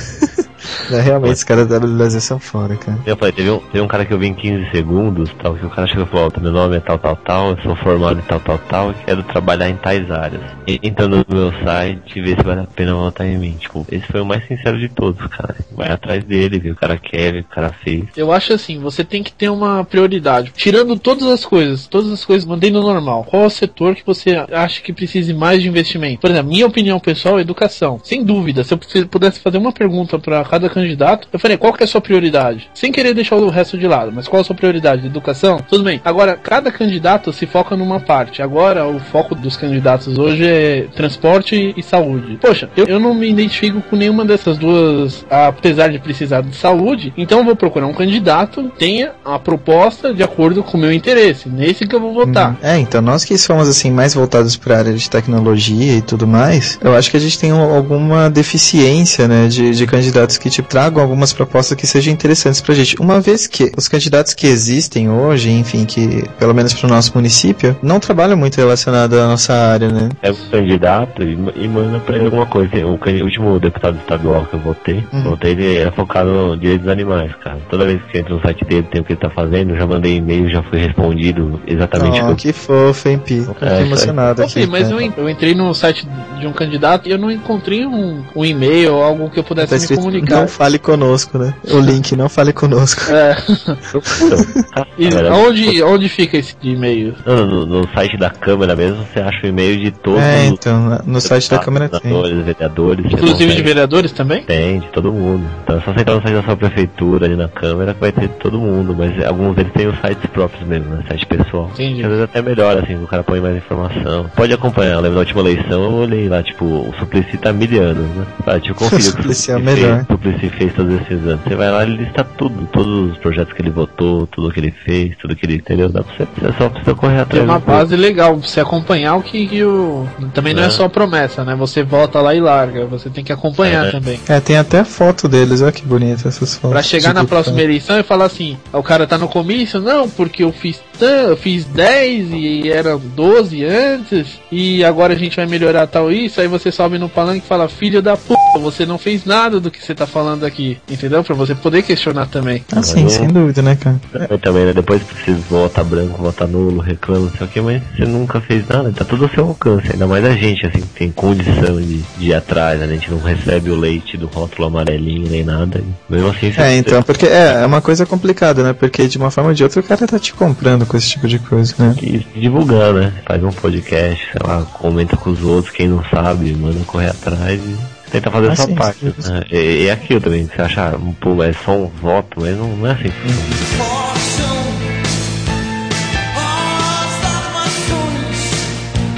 Não, realmente, os caras da Brasil são fora, cara. Eu falei, teve um, teve um cara que eu vi em 15 segundos, tal, que o cara chegou e falou, meu nome é tal, tal, tal, eu sou formado em tal, tal, tal, e quero trabalhar em tais áreas. E, entra no meu site e vê se vale a pena votar em mim. Tipo, esse foi o mais sincero de todos, cara. Vai atrás dele, vê o cara quer, vê o que o cara fez. Eu acho assim, você tem que ter uma prioridade. Tirando todas as coisas, todas as coisas mantendo normal. Qual é o setor que você acha que precise mais de investimento? Por exemplo, minha opinião pessoal é educação. Sem dúvida, se eu pudesse fazer uma pergunta para cada candidato, eu falei, qual que é a sua prioridade? Sem querer deixar o resto de lado, mas qual é a sua prioridade? Educação? Tudo bem. Agora, cada candidato se foca numa parte. Agora, o foco dos candidatos hoje é transporte e saúde. Poxa, eu, eu não me identifico com nenhuma dessas duas, apesar de precisar de saúde, então eu vou procurar um candidato que tenha a proposta de acordo com o meu interesse. Nesse que eu vou votar. É, então nós que somos assim mais voltados para a área de tecnologia e tudo mais, eu acho que a gente tem um- alguma deficiência, né, de, de candidatos que tipo tragam algumas propostas que sejam interessantes pra gente. Uma vez que os candidatos que existem hoje, enfim, que pelo menos pro nosso município, não trabalham muito relacionado à nossa área, né? Pega o candidato e, e manda pra ele alguma coisa. O, o último deputado estadual que eu votei, Uhum. votei, ele era focado no direitos dos animais, cara. Toda vez que entra no site dele, tem o que ele tá fazendo, eu já mandei e-mail, já fui respondido exatamente o Oh, que eu que fofo, hein, Pi? Fiquei É, emocionado Ô, aqui. Mas eu, eu entrei no site de um candidato e eu não encontrei um, um e-mail ou algo que eu pudesse Tá me escrito, não fale conosco, né? O link, não fale conosco. É. E onde, onde fica esse e-mail? Não, no, no site da Câmara mesmo, você acha o e-mail de todos É, então, no site da Câmara tem. vereadores. Inclusive de vereadores também? Tem, de todo mundo. Então é só você entrar no site da sua prefeitura ali na Câmara que vai ter de todo mundo, mas alguns deles têm os sites próprios mesmo, né? Site pessoal. Entendi. Às vezes até melhor, assim, o cara põe mais informação. Pode acompanhar, lembra da última eleição, eu olhei lá, tipo, o Suplicy tá milhando, né? Ah, deixa eu conferir o Suplicy é melhor. fez. Suplicy fez todos esses anos. Você vai lá e lista tudo, todos os projetos que ele votou, tudo que ele fez, tudo que ele entendeu. Dá pra você, você só precisa correr atrás. É uma base legal pra você acompanhar o que, que o. Também não é. É. só promessa, né? Você volta lá e larga. Você tem que acompanhar É. também. É, tem até foto deles, olha que bonita essas fotos. Pra chegar de na próxima eleição e falar assim, o cara tá no comício, não, porque eu fiz tan, eu fiz 10 e eram 12 antes, e agora a gente vai melhorar tal isso, aí você sobe no palanque e fala, filho da puta, você não fez nada do que você tá falando aqui, entendeu? Pra você poder questionar também. Ah, sim, sem dúvida, né, cara? Eu também, né? Depois precisa votar branco, votar nulo, reclama, não sei o que, mas você nunca fez nada, tá tudo ao seu alcance. Ainda mais a gente, assim, que tem condição de, de ir atrás, né? A gente não recebe o leite do rótulo amarelinho nem nada. Mesmo assim, você É, então, porque é, é uma coisa complicada, né? Porque de uma forma ou de outra o cara tá te comprando com esse tipo de coisa, né? E divulgar, né? Faz um podcast, sei lá, comenta com os outros, quem não sabe, manda correr atrás e tenta fazer Ah, sua sim, parte. sim. né? E, e aquilo também, você acha, pô, é só um voto, mas não, não é assim.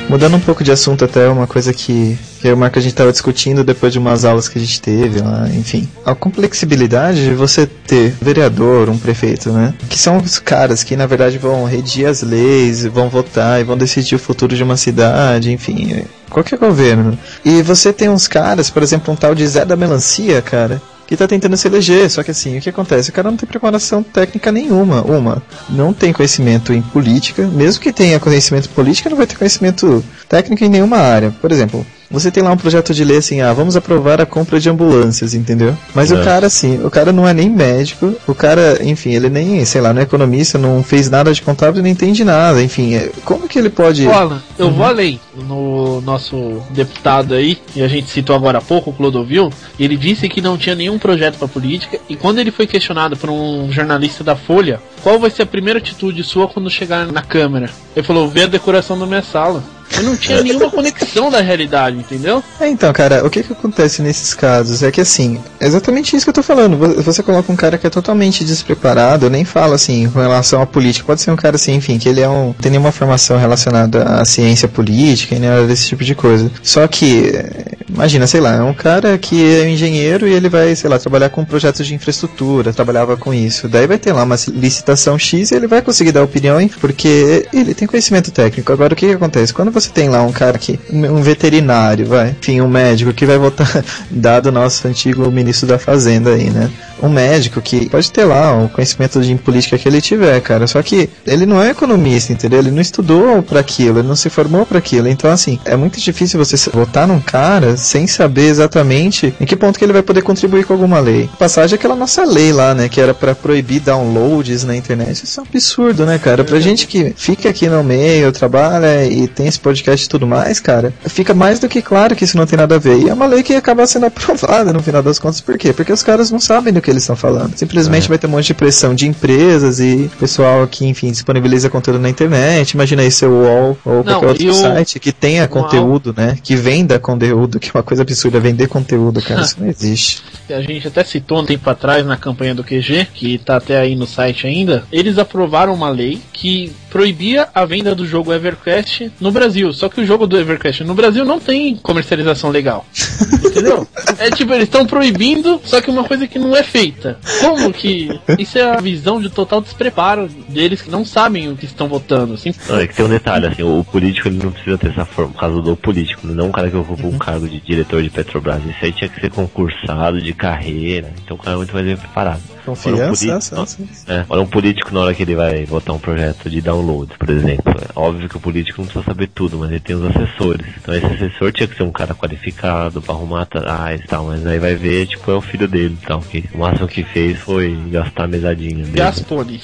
Mudando um pouco de assunto até uma coisa que, que eu e o Marco a gente estava discutindo depois de umas aulas que a gente teve lá, enfim. A complexibilidade de você ter um vereador, um prefeito, né? Que são os caras que na verdade vão redigir as leis, vão votar e vão decidir o futuro de uma cidade, enfim, qualquer governo. E você tem uns caras, por exemplo, um tal de Zé da Melancia, cara, que tá tentando se eleger, só que assim, o que acontece? O cara não tem preparação técnica nenhuma. Uma, não tem conhecimento em política, mesmo que tenha conhecimento político, não vai ter conhecimento técnico em nenhuma área. Por exemplo, você tem lá um projeto de lei assim, ah, vamos aprovar a compra de ambulâncias, entendeu? Mas o É. cara, assim, o cara não é nem médico, o cara, enfim, ele nem, sei lá, não é economista, não fez nada de contábil, não entende nada, enfim, é- como que ele pode... Olha, eu vou além. No nosso deputado aí, e a gente citou agora há pouco, o Clodovil, ele disse que não tinha nenhum projeto para política, e quando ele foi questionado por um jornalista da Folha, qual vai ser a primeira atitude sua quando chegar na Câmara? Ele falou, ver a decoração da minha sala. Eu não tinha nenhuma conexão da realidade, entendeu? É, então, cara, o que que acontece nesses casos é que assim, é exatamente isso que eu tô falando. Vo- Você coloca um cara que é totalmente despreparado, eu nem falo assim com relação à política. Pode ser um cara assim, enfim, que ele é um tem nenhuma formação relacionada à ciência política e nada desse tipo de coisa. Só que imagina, sei lá, é um cara que é engenheiro e ele vai, sei lá, trabalhar com projetos de infraestrutura, trabalhava com isso. Daí vai ter lá uma licitação X e ele vai conseguir dar opinião, porque ele tem conhecimento técnico. Agora o que que acontece? Quando você tem lá um cara que um veterinário, vai, enfim, um médico que vai votar, dado o nosso antigo ministro da Fazenda aí, né? Um médico que pode ter lá o conhecimento de política que ele tiver, cara. Só que ele não é economista, entendeu? Ele não estudou para aquilo, ele não se formou para aquilo. Então, assim, é muito difícil você votar num cara sem saber exatamente em que ponto que ele vai poder contribuir com alguma lei. Passagem é aquela nossa lei lá, né? Que era para proibir downloads na internet. Isso é um absurdo, né, cara? Pra gente que fica aqui no meio, trabalha e tem esse podcast e tudo mais, cara, fica mais do que claro que isso não tem nada a ver. E é uma lei que ia acabar sendo aprovada no final das contas. Por quê? Porque os caras não sabem do que eles estão falando. Simplesmente vai ter um monte de pressão de empresas e pessoal que, enfim, disponibiliza conteúdo na internet. Imagina aí seu UOL ou Não, qualquer outro e o- site que tenha o conteúdo, né? Que venda conteúdo, que é uma coisa absurda, vender conteúdo, cara. Isso não existe. a gente até citou um tempo atrás na campanha do QG, que tá até aí no site ainda, eles aprovaram uma lei que proibia a venda do jogo EverQuest no Brasil. Só que o jogo do EverQuest no Brasil não tem comercialização legal. Entendeu? É tipo, eles estão proibindo, só que uma coisa que não é feita. Como que. Isso é a visão de total despreparo deles que não sabem o que estão votando. Assim. Não, é que tem um detalhe, assim, o político ele não precisa ter essa forma, por causa do político, não um cara que ocupa um cargo de diretor de Petrobras. Isso aí tinha que ser concursado de carreira, então o cara é muito mais bem preparado. Agora, um Confiança, político- É, olha um político na hora que ele vai votar um projeto de download, por exemplo. É óbvio que o político não precisa saber tudo, mas ele tem os assessores. Então esse assessor tinha que ser um cara qualificado pra arrumar atrás e tal, mas aí vai ver, tipo, é o filho dele e tal. Que o máximo que fez foi gastar a mesadinha dele. Gaspone.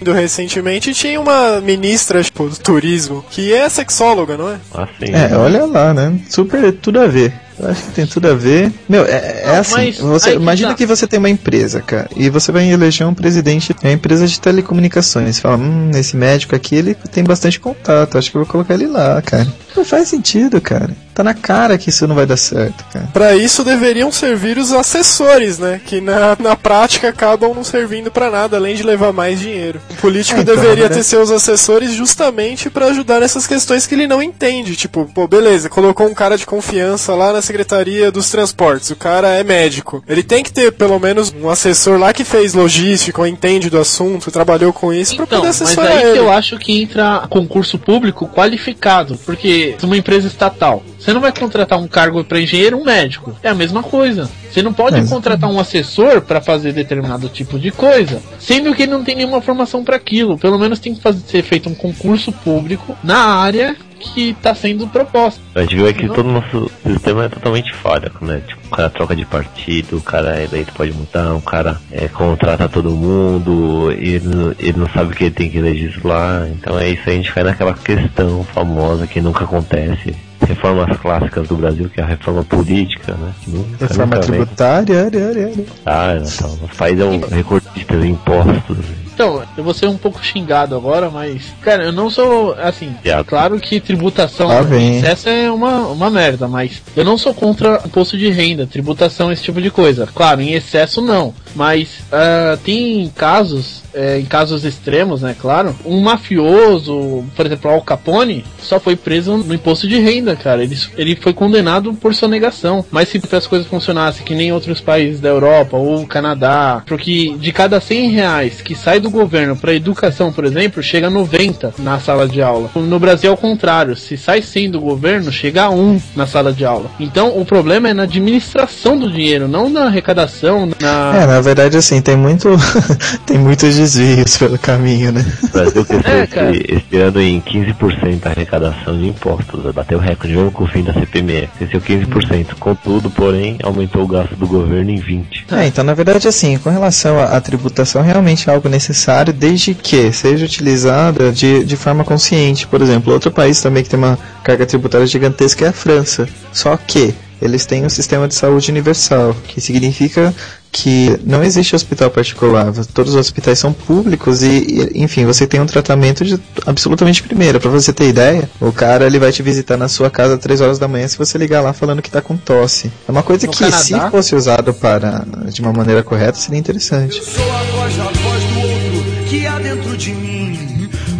Do recentemente tinha uma ministra tipo, do turismo que é sexóloga, não é? Assim, É, olha lá, né? Super tudo a ver. Eu acho que tem tudo a ver. Meu, é, é Não, assim. Você, imagina tá. que você tem uma empresa, cara, e você vai eleger um presidente de uma empresa de telecomunicações. Você fala, hum, esse médico aqui ele tem bastante contato, acho que eu vou colocar ele lá, cara. Não faz sentido, cara. Tá na cara que isso não vai dar certo, cara. Pra isso deveriam servir os assessores, né? Que na, na prática acabam não servindo pra nada, além de levar mais dinheiro. O político É, então, deveria né? ter seus assessores justamente pra ajudar nessas questões que ele não entende. Tipo, pô, beleza, colocou um cara de confiança lá na Secretaria dos Transportes. O cara é médico. Ele tem que ter pelo menos um assessor lá que fez logística, ou entende do assunto, trabalhou com isso, pra Então, poder mas assessorar aí ele. que eu acho que entra concurso público qualificado, porque uma empresa estatal, você não vai contratar um cargo para engenheiro, um médico. É a mesma coisa. Você não pode Mas- contratar um assessor para fazer determinado tipo de coisa, sendo que ele não tem nenhuma formação para aquilo. Pelo menos tem que fazer, ser feito um concurso público na área que está sendo proposta. A gente viu é que todo o nosso sistema é totalmente falha, né? Tipo, o cara troca de partido, o cara é eleito pode mudar, o cara é, contrata todo mundo, ele, não- ele não sabe o que ele tem que legislar, então é isso aí, a gente cai naquela questão famosa que nunca acontece. Reformas clássicas do Brasil, que é a reforma política, né? Nunca, Reforma nunca tributária, área, área, área. Ah, então, os países é um recortistas em impostos. Então, eu vou ser um pouco xingado agora, mas, cara, eu não sou, assim, Piada. claro que tributação vem. excesso é uma, uma merda, mas eu não sou contra imposto de renda, tributação, esse tipo de coisa. Claro, em excesso não, mas ah, tem casos, é, em casos extremos, né, claro, um mafioso, por exemplo, Al Capone, só foi preso no imposto de renda, cara. Ele, ele foi condenado por sonegação. Mas se as coisas funcionassem que nem outros países da Europa ou Canadá, porque de cada 100 reais que sai do governo para educação, por exemplo, chega 90 na sala de aula. No Brasil é o contrário. Se sai 100 do governo, chega a 1 na sala de aula. Então o problema é na administração do dinheiro, não na arrecadação, na... É, na verdade, assim, tem muito. tem muitos desvios pelo caminho, né? O Brasil cresceu É, cara. esse, esse ano em 15% a arrecadação de impostos. Bateu o recorde mesmo com o fim da CPME. Cresceu 15%. Contudo, porém, aumentou o gasto do governo em 20%. É, então na verdade assim, com relação à, à tributação, realmente é algo necessário desde que seja utilizada de, de forma consciente. Por exemplo, outro país também que tem uma carga tributária gigantesca é a França. Só que eles têm um sistema de saúde universal, que significa que não existe hospital particular, todos os hospitais são públicos e, e, enfim, você tem um tratamento de absolutamente primeira. Pra você ter ideia, o cara ele vai te visitar na sua casa às 3 horas da manhã se você ligar lá falando que tá com tosse. É uma coisa No que Canadá? se fosse usado para de uma maneira correta seria interessante. Sou a voz, a voz do outro que há dentro de mim.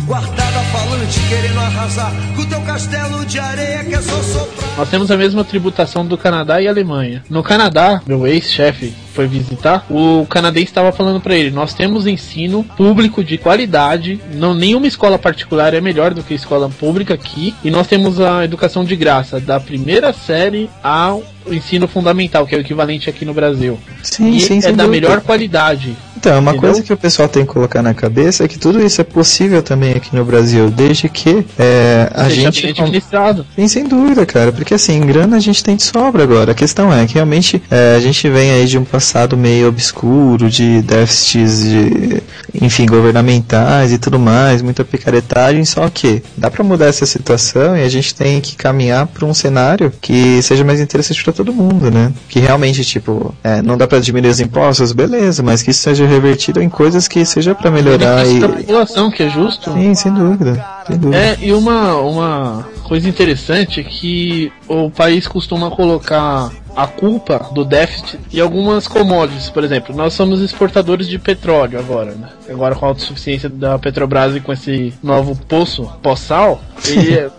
Guardada falante, querendo arrasar com teu castelo de areia que é só soprar. Nós temos a mesma tributação do Canadá e Alemanha. No Canadá, meu ex-chefe foi visitar, o canadense estava falando para ele: nós temos ensino público de qualidade, não nenhuma escola particular é melhor do que a escola pública aqui, e nós temos a educação de graça da primeira série ao ensino fundamental, que é o equivalente aqui no Brasil. Sim, e sim, é da dúvida. melhor qualidade. Então, é uma Entendeu? coisa que o pessoal tem que colocar na cabeça é que tudo isso é possível também aqui no Brasil, desde que é, a Seja gente. bem administrado. Sim, sem dúvida, cara, porque assim, grana a gente tem de sobra agora. A questão é que realmente é, a gente vem aí de um passado meio obscuro, de déficits, de, enfim, governamentais e tudo mais, muita picaretagem, só que dá pra mudar essa situação e a gente tem que caminhar pra um cenário que seja mais interessante pra todo mundo, né? Que realmente, tipo, é, não dá pra diminuir os impostos, beleza, mas que isso seja revertido em coisas que seja pra melhorar e... população, que é justo. Sim, sem dúvida, sem dúvida. É, e uma, uma coisa interessante é que o país costuma colocar a culpa do déficit em algumas commodities. Por exemplo, nós somos exportadores de petróleo agora, né? Agora com a autossuficiência da Petrobras e com esse novo poço pós-sal, ele é,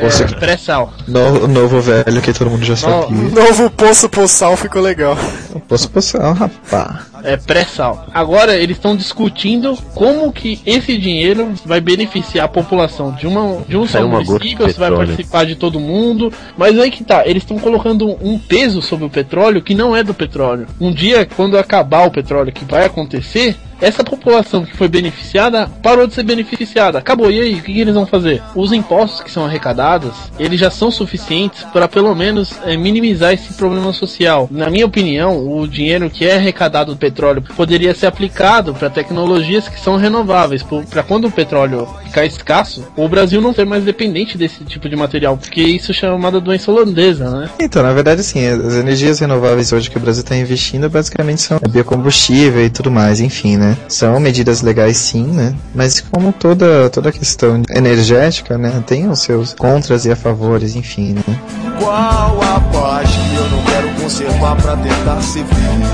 Poço é pré-sal. Novo, novo velho que todo mundo já sabia. Novo Poço Poçal ficou legal. Poçal, rapá. É pré-sal. Agora eles estão discutindo como que esse dinheiro vai beneficiar a população de, uma, de um só município, se vai participar de todo mundo. Mas aí que tá, eles estão colocando um peso sobre o petróleo que não é do petróleo. Um dia, quando acabar o petróleo que vai acontecer, essa população que foi beneficiada parou de ser beneficiada. Acabou. E aí, o que, eles vão fazer? Os impostos que são arrecadados, eles já são suficientes para pelo menos eh, minimizar esse problema social. Na minha opinião, o dinheiro que é arrecadado do petróleo poderia ser aplicado para tecnologias que são renováveis. Para quando o petróleo ficar escasso, o Brasil não ser mais dependente desse tipo de material, porque isso é chamada doença holandesa, né? Então, na verdade, sim, as energias renováveis hoje que o Brasil está investindo basicamente são biocombustível e tudo mais, enfim, né? São medidas legais, sim, né? Mas como toda, toda questão energética, né, tem os seus contras e a favores, enfim, né? Qual a paz que eu não quero conservar pra tentar ser feliz?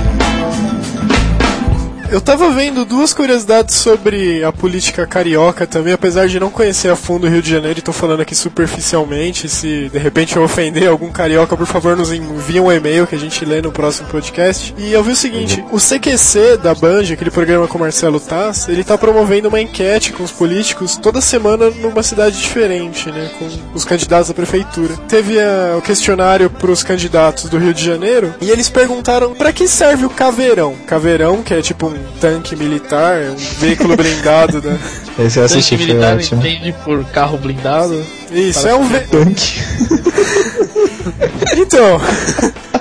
Eu tava vendo duas curiosidades sobre a política carioca também, apesar de não conhecer a fundo o Rio de Janeiro e tô falando aqui superficialmente. Se de repente eu ofender algum carioca, por favor, nos envie um e-mail que a gente lê no próximo podcast. E eu vi o seguinte: o CQC da Band, aquele programa com o Marcelo Taz, ele tá promovendo uma enquete com os políticos toda semana numa cidade diferente, né? Com os candidatos à prefeitura. Teve a, o questionário pros candidatos do Rio de Janeiro e eles perguntaram para que serve o caveirão. Caveirão, que é tipo um tanque militar, um veículo blindado, né? Esse eu assisti, Tanque foi militar ótimo. entende por carro blindado. Isso, é um ve... Tanque. Então,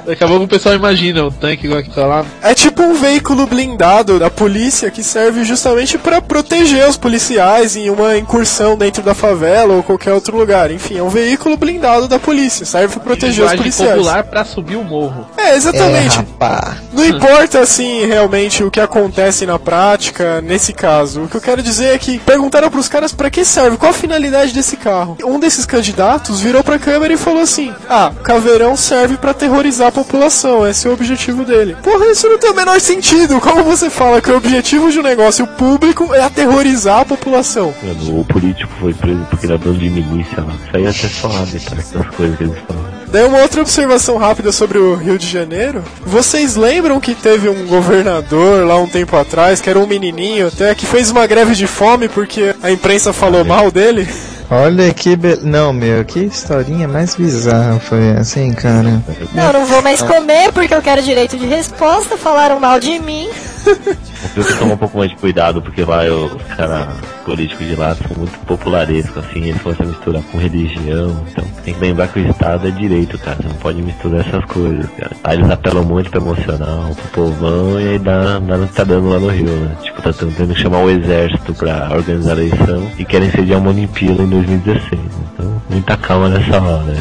Daqui a pouco o pessoal imagina o tanque igual que tá lá. é tipo um veículo blindado da polícia que serve justamente para proteger os policiais em uma incursão dentro da favela ou qualquer outro lugar. Enfim, é um veículo blindado da polícia, serve para proteger os policiais. popular pra subir o morro. É, exatamente. É, rapá. Não importa assim realmente o que acontece na prática nesse caso. O que eu quero dizer é que perguntaram pros caras pra que serve, qual a finalidade desse carro. Um desses candidatos virou pra câmera e falou assim: "Ah, caveirão serve pra aterrorizar a população, esse é o objetivo dele". Porra, isso não tem o menor sentido. Como você fala que o objetivo de um negócio público é aterrorizar a população? Mano, o político foi preso porque era dono de milícia lá. Isso aí é até só a metade das coisas que eles falam. Daí uma outra observação rápida sobre o Rio de Janeiro. Vocês lembram que teve um governador lá um tempo atrás, que era um menininho até, que fez uma greve de fome porque a imprensa falou mal dele? Olha que be... Não, meu, que historinha mais bizarra foi essa, hein, cara? Não, não vou mais comer porque eu quero direito de resposta. Falaram mal de mim. Eu tenho que tomar um pouco mais de cuidado, porque lá eu- os caras políticos de lá são muito popularescos, assim, eles começam a misturar com religião, então tem que lembrar que o Estado é direito, cara, você não pode misturar essas coisas, cara. Aí eles apelam monte pro emocional, pro povão, e aí dá, dá no que tá dando lá no Rio, né? Tipo, tá tentando chamar o exército pra organizar a eleição e querem sediar uma Olimpíada em 2016, né? Então, muita calma nessa hora, né?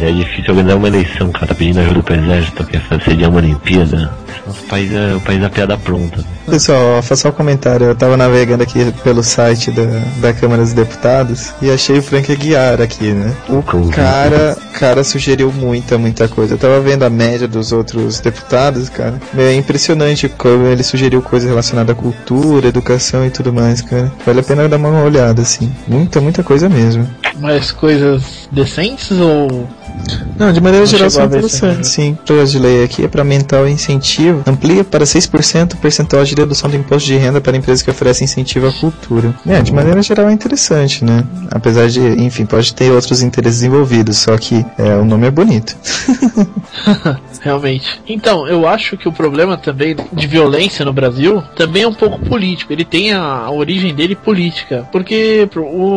É difícil organizar uma eleição, cara, tá pedindo ajuda pro exército, quer sediar uma Olimpíada. O país é o país da piada pronta. Pessoal, faço só um comentário. Eu tava navegando aqui pelo site da, da Câmara dos Deputados e achei o Frank Aguiar aqui, né? O cara, cara sugeriu muita, muita coisa. Eu tava vendo a média dos outros deputados, cara. É impressionante como ele sugeriu coisas relacionadas à cultura, educação e tudo mais, cara. Vale a pena dar uma olhada, assim. Muita, muita coisa mesmo. Mas coisas decentes ou. Não, de maneira Não geral são interessantes, sim. Projeto de lei aqui é para aumentar o incentivo, amplia para 6% o percentual de dedução do imposto de renda para empresas que oferecem incentivo à cultura. É, de maneira geral é interessante, né? Apesar de, enfim, pode ter outros interesses envolvidos, só que é, o nome é bonito. Realmente. Então, eu acho que o problema também de violência no Brasil também é um pouco político. Ele tem a, a origem dele política. Porque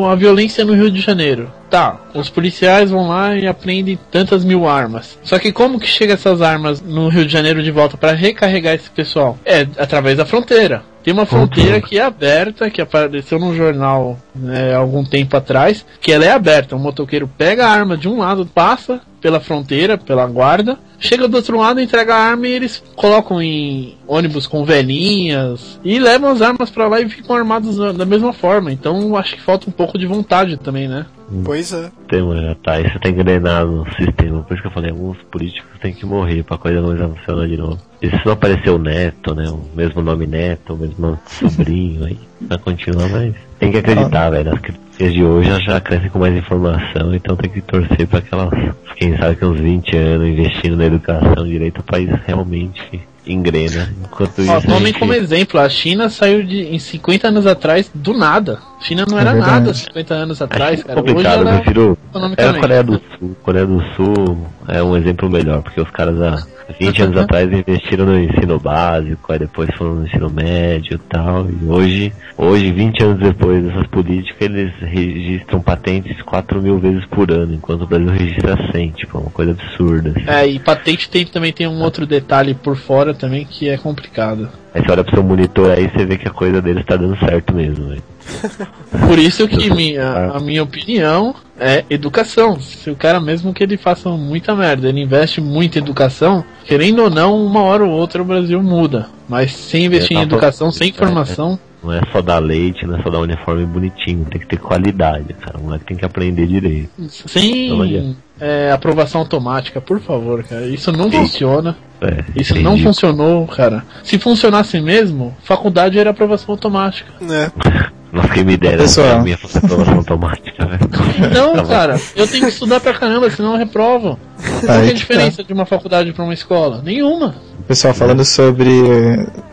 a violência no Rio de Janeiro. Tá, os policiais vão lá e apreendem tantas mil armas. Só que como que chega essas armas no Rio de Janeiro de volta para recarregar esse pessoal? É através da fronteira. Tem uma fronteira que é aberta, que apareceu num jornal né, algum tempo atrás, que ela é aberta. O motoqueiro pega a arma de um lado, passa pela fronteira, pela guarda, chega do outro lado, entrega a arma e eles colocam em ônibus com velhinhas e levam as armas pra lá e ficam armados da mesma forma. Então acho que falta um pouco de vontade também, né? Pois é. Tem, mano, já tá, isso tá engrenado no sistema. Por isso que eu falei, alguns políticos têm que morrer pra coisa não funcionar de novo. E se não aparecer o neto, né? O mesmo nome neto, o mesmo nome sobrinho, aí vai continuar, mas tem que acreditar, velho. As crianças de hoje elas já crescem com mais informação, então tem que torcer pra que elas, quem sabe que uns 20 anos investindo na educação direito, o país realmente engrena. Enquanto isso. Ó, a tomem gente- como exemplo, a China saiu de em 50 anos atrás do nada. China não É era verdade. nada 50 anos atrás, cara. Hoje complicado, eu ela prefiro. É a. Coreia do Sul. Coreia do Sul é um exemplo melhor, porque os caras há 20 anos atrás investiram no ensino básico, aí depois foram no ensino médio e tal. E hoje, hoje, 20 anos depois dessas políticas, eles registram patentes 4 mil vezes por ano, enquanto o Brasil registra 100, tipo, é uma coisa absurda. assim. É, e patente tem, também tem um outro detalhe por fora também que é complicado. Aí você olha pro seu monitor aí você vê que a coisa deles tá dando certo mesmo, velho. Por isso que minha, a minha opinião é educação. Se o cara, mesmo que ele faça muita merda, ele investe muito em educação, querendo ou não, uma hora ou outra o Brasil muda. Mas sem investir em educação, sem formação. Não é só dar leite, não é só dar uniforme bonitinho, tem que ter qualidade, cara. O moleque tem que aprender direito. Sem é, aprovação automática, por favor, cara. Isso não funciona. É, Isso entendi. não funcionou, cara. Se funcionasse mesmo, faculdade era aprovação automática. É. Nossa, quem me dera Pessoal. a minha automática, velho. Não, Tá cara, eu tenho que estudar pra caramba, senão eu reprovo. Qual é a que diferença de uma faculdade pra uma escola? Nenhuma. Pessoal, falando sobre,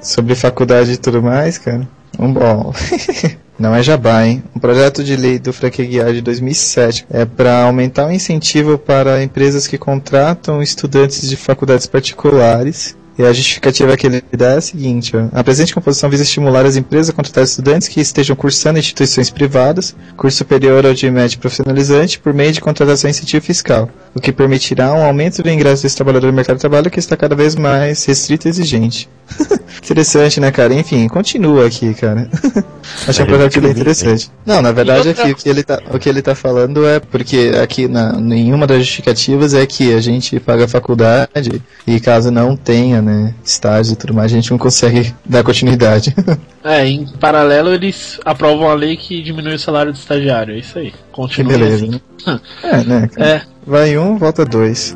sobre faculdade e tudo mais, cara. Um bom. Não é jabá, hein? Um projeto de lei do Frank Aguiar de 2007 é para aumentar o incentivo para empresas que contratam estudantes de faculdades particulares. E a justificativa que ele dá é a seguinte: ó. a presente composição visa estimular as empresas a contratar estudantes que estejam cursando em instituições privadas, curso superior ou de médio profissionalizante, por meio de contratação e incentivo fiscal, o que permitirá um aumento do ingresso desse trabalhador no mercado de trabalho que está cada vez mais restrito e exigente. interessante, né, cara? Enfim, continua aqui, cara. Achei um projeto lei interessante. Não, na verdade, aqui, o, que ele tá, o que ele tá falando é porque aqui na, nenhuma das justificativas é que a gente paga a faculdade e caso não tenha, né, estágio e tudo mais, a gente não consegue dar continuidade. É, em paralelo eles aprovam a lei que diminui o salário do estagiário. É isso aí. que Continua beleza, assim. né? É, né? É. Vai um, volta dois.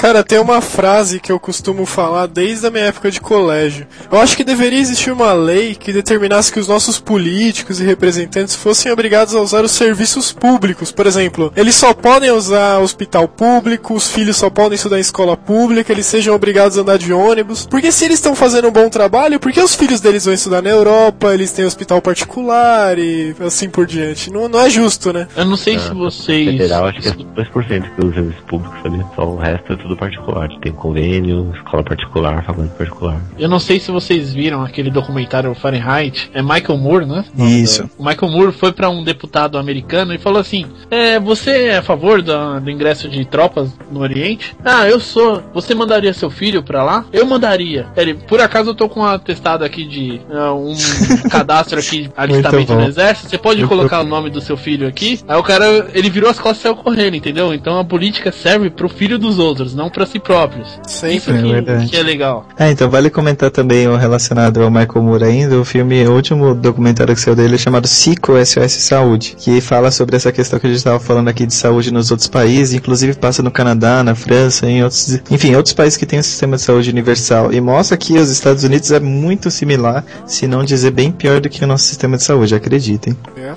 Cara, tem uma frase que eu costumo falar desde a minha época de colégio. Eu acho que deveria existir uma lei que determinasse que os nossos políticos e representantes fossem obrigados a usar os serviços públicos. Por exemplo, eles só podem usar hospital público, os filhos só podem estudar em escola pública, eles sejam obrigados a andar de ônibus. Porque se eles estão fazendo um bom trabalho, por que os filhos deles vão estudar na Europa, eles têm hospital particular e assim por diante? Não, não é justo, né? Eu não sei se vocês. Federal, acho que é 2% que usa serviços públicos ali, só o resto é tudo particular. Tem convênio, escola particular, faculdade particular. Eu não sei se vocês viram aquele documentário Fahrenheit. É Michael Moore, né? Isso. O Michael Moore foi pra um deputado americano e falou assim: é, Você é a favor do, do ingresso de tropas no Oriente? Ah, eu sou. Você mandaria seu filho pra lá? Eu mandaria. Ele, por acaso eu tô com um atestado aqui de ah, um cadastro aqui de alistamento no exército. Você pode Eu- colocar eu- o nome do seu filho aqui? Aí o cara, ele virou as costas e saiu correndo, entendeu? Então a política serve pro filho dos outros, não pra si próprios. Sempre. Isso É que, verdade. que é legal. É, então vale comentar também o relacionado ao Michael Moore ainda, o filme, o último documentário que saiu dele é chamado Cico SOS Saúde, que fala sobre essa questão que a gente estava falando aqui de saúde nos outros países, inclusive passa no Canadá, na França, em outros, enfim, outros países que têm um sistema de saúde universal, e mostra que os Estados Unidos é muito similar, se não dizer bem pior do que o nosso sistema de saúde, acreditem.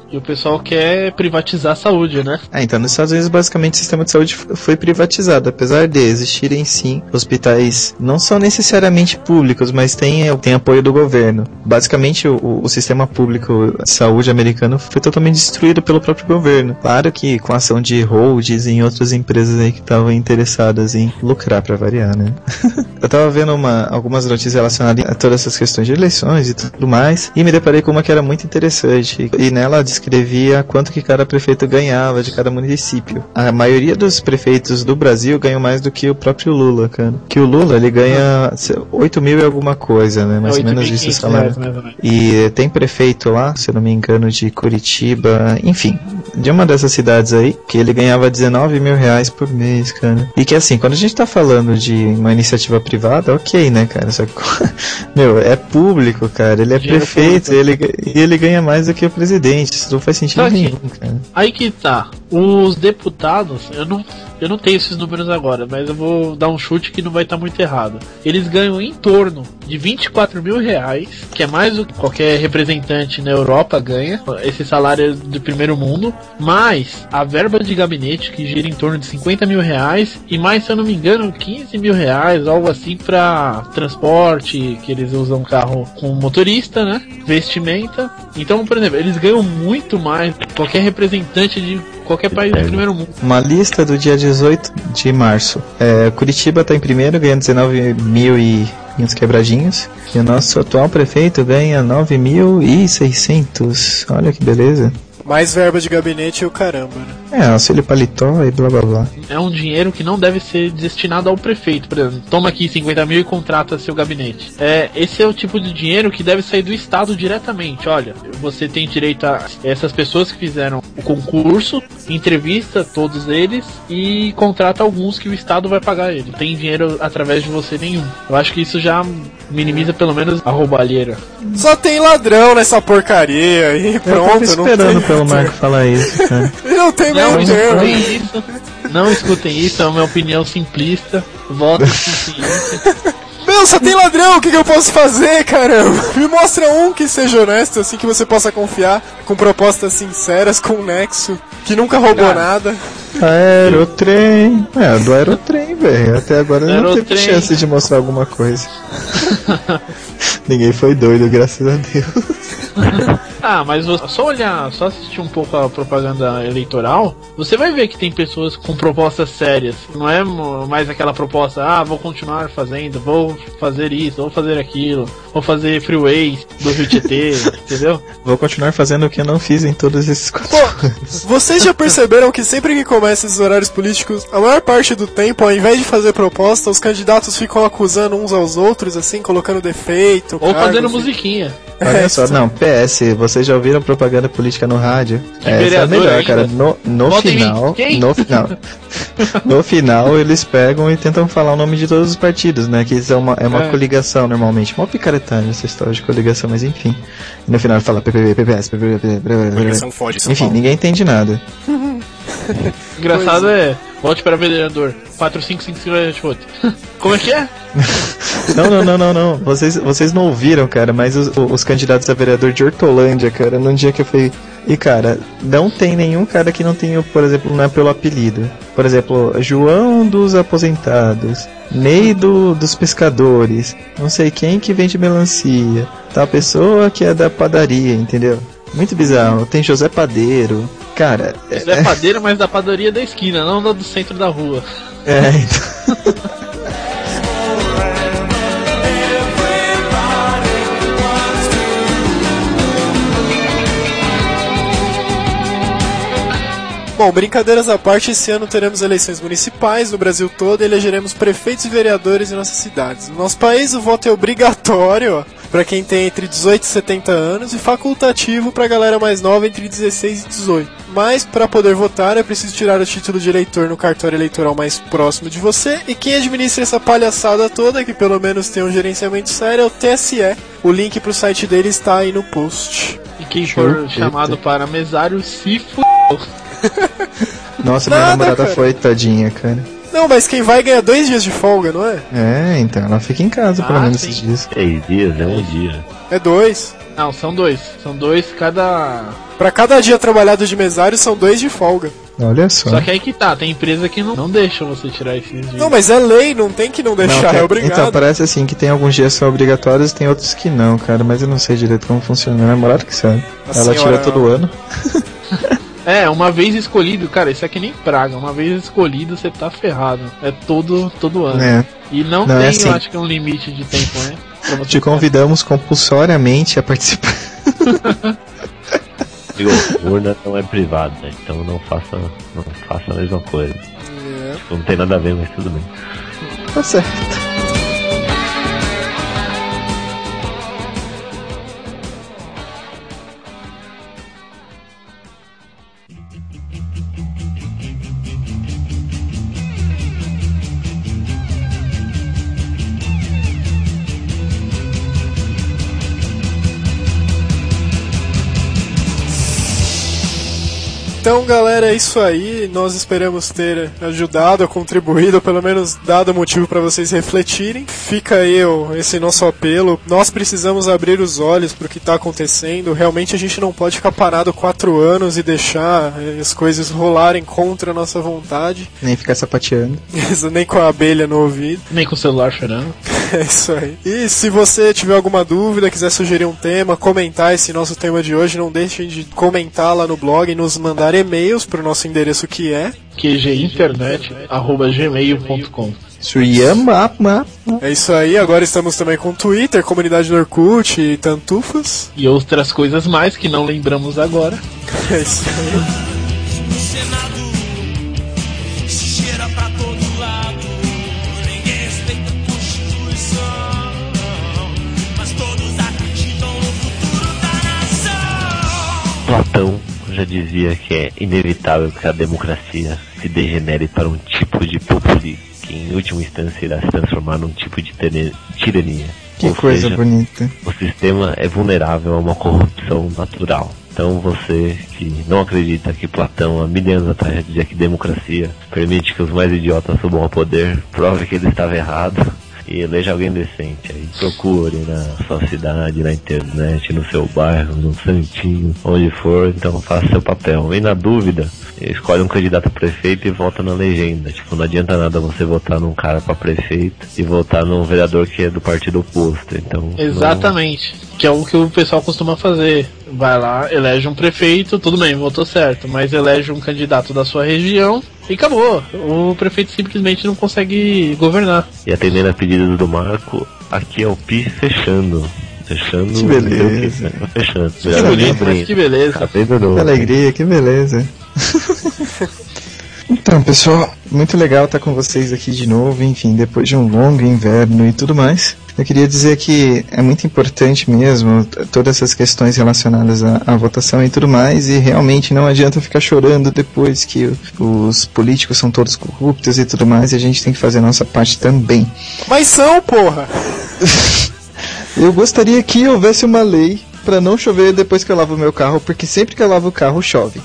E o pessoal quer privatizar a saúde, né? Ah, então nos Estados Unidos basicamente o sistema de saúde foi privatizado, apesar de existirem sim hospitais não são necessariamente públicos, mas tem, tem apoio do governo. Basicamente o, o sistema público de saúde americano foi totalmente destruído pelo próprio governo. Claro que com a ação de holds e outras empresas aí que estavam interessadas em lucrar para variar, né? Eu tava vendo uma, algumas notícias relacionadas a todas essas questões de eleições e tudo mais, e me deparei com uma que era muito interessante. E nela descrevia quanto que cada prefeito ganhava de cada município. A maioria dos prefeitos do Brasil ganham mais do que o próprio Lula, cara. Que o Lula, ele ganha se- 8 mil e alguma coisa, né? Mais ou menos isso o 8.500 salário. E tem prefeito lá, se não me engano, de Curitiba, enfim, de uma dessas cidades aí, que ele ganhava 19 mil reais por mês, cara. E que assim, quando a gente tá falando de uma iniciativa privada, ok, né, cara? Só que, meu, é público, cara. Ele é Dinheiro prefeito e ele, e ele ganha mais do que o presidente. Isso não faz sentido que- nenhum, cara. Aí que tá. Os deputados, eu não, eu não tenho esses números agora, mas eu vou dar um chute que não vai estar muito errado. Eles ganham em torno de 24 mil reais, que é mais do que qualquer representante na Europa ganha. Esse salário é do primeiro mundo. Mais a verba de gabinete, que gira em torno de 50 mil reais. E mais, se eu não me engano, 15 mil reais, algo assim, pra transporte, que eles usam carro com motorista, né? Vestimenta. Então, por exemplo, eles ganham muito mais que qualquer representante de qualquer país do primeiro mundo. Uma lista do dia 18 de março. É, Curitiba tá em primeiro, ganhando 19 mil e uns quebradinhos. E o nosso atual prefeito ganha 9.600. Olha que beleza. Mais verba de gabinete e o caramba, né? É, auxílio paletó e blá blá blá. É um dinheiro que não deve ser destinado ao prefeito, por exemplo. Toma aqui 50 mil e contrata seu gabinete. É, esse é o tipo de dinheiro que deve sair do Estado diretamente. Olha, você tem direito a essas pessoas que fizeram o concurso, entrevista todos eles e contrata alguns que o Estado vai pagar ele. Não tem dinheiro através de você nenhum. Eu acho que isso já minimiza pelo menos a roubalheira. Só tem ladrão nessa porcaria aí, Eu tava pronto, não esperando tem. Pelo Marco falar isso, cara. Não tem Não termo. escutem isso. Não escutem isso, é uma opinião simplista. Voto. Meu, só tem ladrão, o que, que eu posso fazer, caramba? Me mostra um que seja honesto, assim, que você possa confiar, com propostas sinceras, com nexo, que nunca roubou Cara. nada. Aerotrem. É, do aerotrem, velho. Até agora não teve chance de mostrar alguma coisa. Ninguém foi doido, graças a Deus. Ah, mas você- só olhar, só assistir um pouco a propaganda eleitoral, você vai ver que tem pessoas com propostas sérias. Não é mais aquela proposta, ah, vou continuar fazendo, vou fazer isso, vou fazer aquilo, vou fazer freeways do Rio Tietê, entendeu? Vou continuar fazendo o que eu não fiz em todos esses quatro anos. Vocês já perceberam que sempre que começam esses horários políticos, a maior parte do tempo, ao invés de fazer proposta, os candidatos ficam acusando uns aos outros, assim, colocando defeito. Ou cargos, fazendo musiquinha. Olha só, não, PS, vocês já ouviram propaganda política no rádio? Essa é a melhor, ainda. cara. No, no final, no final, no final eles pegam e tentam falar o nome de todos os partidos, né? Que são uma, é uma É. coligação normalmente. Uma picaretagem essa história de coligação, mas enfim. E no final fala PPB, PPS, PPB, PPB, Coligação São Enfim, Paulo. ninguém entende nada. Engraçado é, vote para vereador, 4555 Como é que é? Não, não, não, não, não. Vocês, vocês não ouviram, cara, mas os, os candidatos a vereador de Hortolândia, cara, num dia que eu fui. E, cara, não tem nenhum cara que não tenha, por exemplo, não é pelo apelido. Por exemplo, João dos aposentados, Ney do, dos pescadores, não sei quem que vende melancia, tal pessoa que é da padaria, entendeu? Muito bizarro. Tem José Padeiro. Cara, é, Isso é padeira, mas da padaria da esquina, não da do centro da rua. é, então. Bom, brincadeiras à parte, esse ano teremos eleições municipais no Brasil todo e elegeremos prefeitos e vereadores em nossas cidades. No nosso país, o voto é obrigatório para quem tem entre 18 e 70 anos e facultativo para a galera mais nova entre 16 e 18. Mas para poder votar é preciso tirar o título de eleitor no cartório eleitoral mais próximo de você e quem administra essa palhaçada toda, que pelo menos tem um gerenciamento sério, é o TSE. O link pro site dele está aí no post. E quem for chamado para mesário se f... Nossa, minha Nada, namorada cara. foi, tadinha, cara. Não, mas quem vai ganha dois dias de folga, não é? É, então ela fica em casa pelo Ah, menos sim. esses dias. Três dias é um dia. É dois. Não, são dois. São dois cada. Pra cada dia trabalhado de mesário são dois de folga. Olha só. Só que aí que tá, tem empresa que não, não deixa você tirar esses dias. Não, mas é lei, não tem que não Não, deixar, tem- é obrigado. Então, parece assim que tem alguns dias que são obrigatórios e tem outros que não, cara. Mas eu não sei direito como funciona. Minha namorada que sabe. A Ela senhora- tira todo ano. É, uma vez escolhido, cara, isso aqui nem praga. Uma vez escolhido, você tá ferrado. É todo, todo ano. É. E não, Não, tem, é assim. eu acho que um limite de tempo, né? Te convidamos compulsoriamente a participar. Digo, urna não é privada, então não faça, não faça a mesma coisa. É. Tipo, não tem nada a ver, mas tudo bem. Tá certo. Então, galera, é isso aí. Nós esperamos ter ajudado, contribuído, ou pelo menos dado motivo para vocês refletirem. Fica aí esse nosso apelo. Nós precisamos abrir os olhos para o que está acontecendo. Realmente a gente não pode ficar parado quatro anos e deixar eh, as coisas rolarem contra a nossa vontade. Nem ficar sapateando. Nem com a abelha no ouvido. Nem com o celular chorando. É isso aí. E se você tiver alguma dúvida, quiser sugerir um tema, comentar esse nosso tema de hoje, não deixem de comentar lá no blog e nos mandar e-mails para o nosso endereço que é. qginternet.gmail.com. É isso aí, agora estamos também com Twitter, comunidade do Orkut e Tantufas. E outras coisas mais que não lembramos agora. É isso aí. Platão já dizia que é inevitável que a democracia se degenere para um tipo de populismo, que em última instância irá se transformar num tipo de tirania. Que Ou coisa seja, bonita. O sistema é vulnerável a uma corrupção natural. Então você que não acredita que Platão há mil anos atrás dizia que democracia permite que os mais idiotas subam ao poder, prove que ele estava errado e eleja alguém decente. Aí procure na sua cidade, na internet, no seu bairro, no santinho, onde for, então faça seu papel. E na dúvida, escolhe um candidato a prefeito e vota na legenda. Tipo, não adianta nada você votar num cara pra prefeito e votar num vereador que é do partido oposto. Então, não- Exatamente. Que é o que o pessoal costuma fazer. Vai lá, elege um prefeito, tudo bem, votou certo, mas elege um candidato da sua região e acabou. O prefeito simplesmente não consegue governar. E atendendo a pedidos do Marco, aqui é o PI fechando. Fechando. Que que, beleza. né? Tá fechando. Que bonito, mas que beleza. Abrindo Que novo. alegria, que beleza. então, pessoal, muito legal estar com vocês aqui de novo, enfim, depois de um longo inverno e tudo mais. Eu queria dizer que é muito importante mesmo todas essas questões relacionadas à, à votação e tudo mais, e realmente não adianta ficar chorando depois que os políticos são todos corruptos e tudo mais, e a gente tem que fazer a nossa parte também. Mas são, porra! Eu gostaria que houvesse uma lei pra não chover depois que eu lavo o meu carro, porque sempre que eu lavo o carro chove.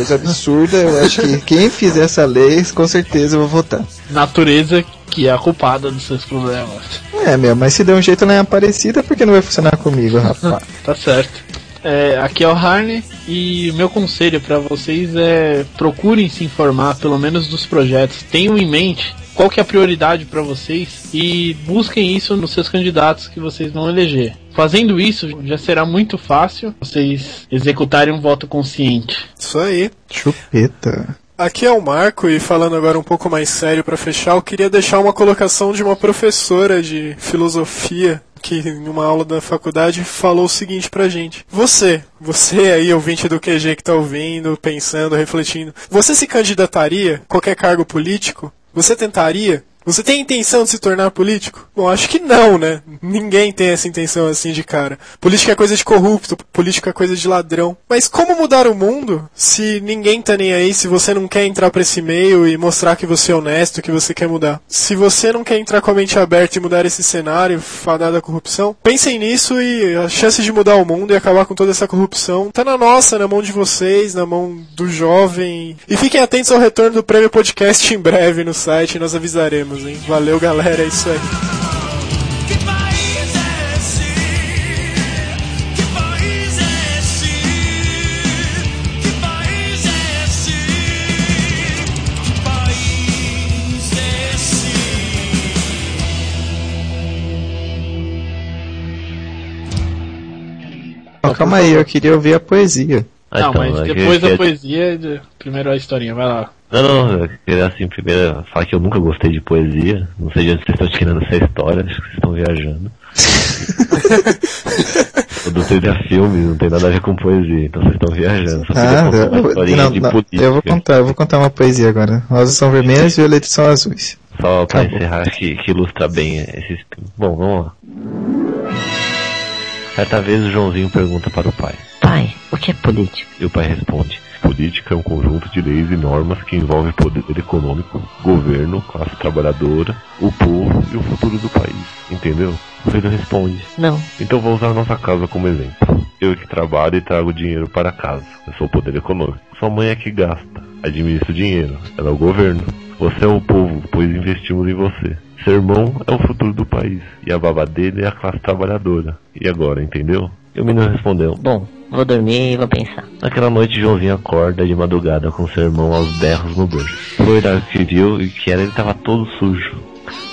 Coisa absurda, eu acho que quem fizer essa lei, com certeza eu vou votar. Natureza que é a culpada dos seus problemas. É, meu, mas se der um jeito lá em Aparecida, por que não vai funcionar comigo, rapaz? Tá certo. É, aqui é o Harney e o meu conselho pra vocês é procurem se informar pelo menos dos projetos. Tenham em mente qual que é a prioridade pra vocês e busquem isso nos seus candidatos que vocês vão eleger. Fazendo isso, já será muito fácil vocês executarem um voto consciente. Isso aí. Chupeta. Aqui é o Marco e falando agora um pouco mais sério pra fechar, eu queria deixar uma colocação de uma professora de filosofia que em uma aula da faculdade falou o seguinte pra gente: Você, você aí ouvinte do QG que tá ouvindo, pensando, refletindo, você se candidataria a qualquer cargo político? Você tentaria? Você tem intenção de se tornar político? Bom, acho que não, né? Ninguém tem essa intenção assim de cara. Política é coisa de corrupto, política é coisa de ladrão. Mas como mudar o mundo se ninguém tá nem aí, se você não quer entrar pra esse meio e mostrar que você é honesto, que você quer mudar? Se você não quer entrar com a mente aberta e mudar esse cenário fadado à corrupção, pensem nisso e a chance de mudar o mundo e acabar com toda essa corrupção tá na nossa, na mão de vocês, na mão do jovem. E fiquem atentos ao retorno do Prêmio Podcast em breve no site, nós avisaremos, hein? Valeu, galera, é isso aí. Que país é esse? Que país é esse? Que país é esse? Que país é esse? Ó, calma aí, eu queria ouvir a poesia. Ah, não, então, mas é depois que- da poesia, de- primeiro a historinha, vai lá. Não, não, eu queria assim, primeiro falar que eu nunca gostei de poesia. Não sei de onde vocês estão tirando essa história, acho que vocês estão viajando. eu não sei de filmes, não tem nada a ver com poesia, então vocês estão viajando. Só queria Ah, contar uma eu, não, de não, política. eu vou contar, eu vou contar uma poesia agora. Rosas são vermelhas e violetas são azuis. Só pra Acabou. encerrar, acho que, que ilustra bem esses. Bom, vamos lá. Certa vez o Joãozinho pergunta para o pai. Pai, o que é política? E o pai responde: Política é um conjunto de leis e normas que envolve poder econômico, governo, classe trabalhadora, o povo e o futuro do país. Entendeu? O filho responde: Não. Então vou usar nossa casa como exemplo. Eu que trabalho e trago dinheiro para casa. Eu sou o poder econômico. Sua mãe é que gasta, administra o dinheiro. Ela é o governo. Você é o povo, pois investimos em você. Seu irmão é o futuro do país. E a baba dele é a classe trabalhadora. E agora, entendeu? E o menino respondeu: Bom, vou dormir e vou pensar. Naquela noite, Joãozinho acorda de madrugada com seu irmão aos berros no berço. Foi olhar o que viu e que era ele estava todo sujo.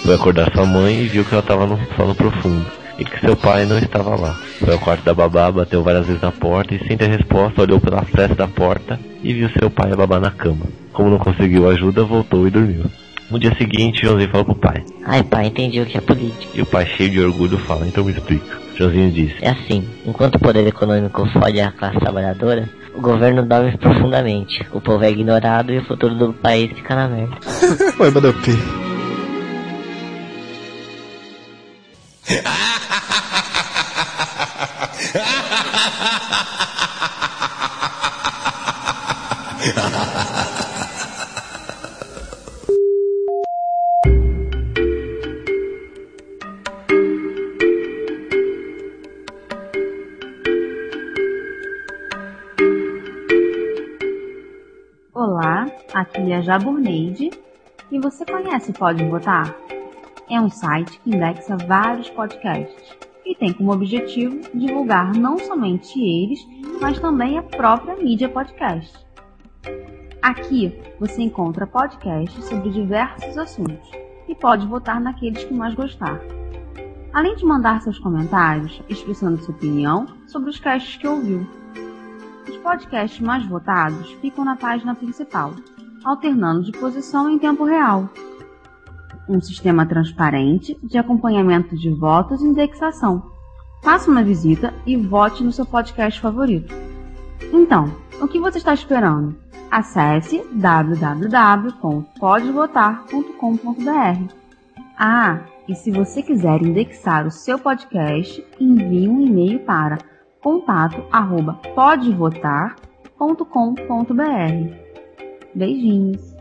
Foi acordar sua mãe e viu que ela estava no sono profundo e que seu pai não estava lá. Foi ao quarto da babá, bateu várias vezes na porta e sem ter resposta olhou pela fresta da porta e viu seu pai e a babá na cama. Como não conseguiu ajuda, voltou e dormiu. No dia seguinte, Joãozinho falou pro pai. Ai, pai, entendi o que é política. E o pai, cheio de orgulho, fala, então me explica. Joãozinho disse, É assim, enquanto o poder econômico fode a classe trabalhadora, O governo dorme profundamente. O povo é ignorado e o futuro do país fica na merda. Oi, Badopi. Olá, a Jaburneide e você conhece Pode Votar? É um site que indexa vários podcasts e tem como objetivo divulgar não somente eles, mas também a própria mídia podcast. Aqui você encontra podcasts sobre diversos assuntos e pode votar naqueles que mais gostar. Além de mandar seus comentários expressando sua opinião sobre os casts que ouviu. Os podcasts mais votados ficam na página principal, alternando de posição em tempo real. Um sistema transparente de acompanhamento de votos e indexação. Faça uma visita e vote no seu podcast favorito. Então, o que você está esperando? Acesse www.podevotar.com.br. Ah, e se você quiser indexar o seu podcast, envie um e-mail para contato@podevotar.com.br. Beijinhos.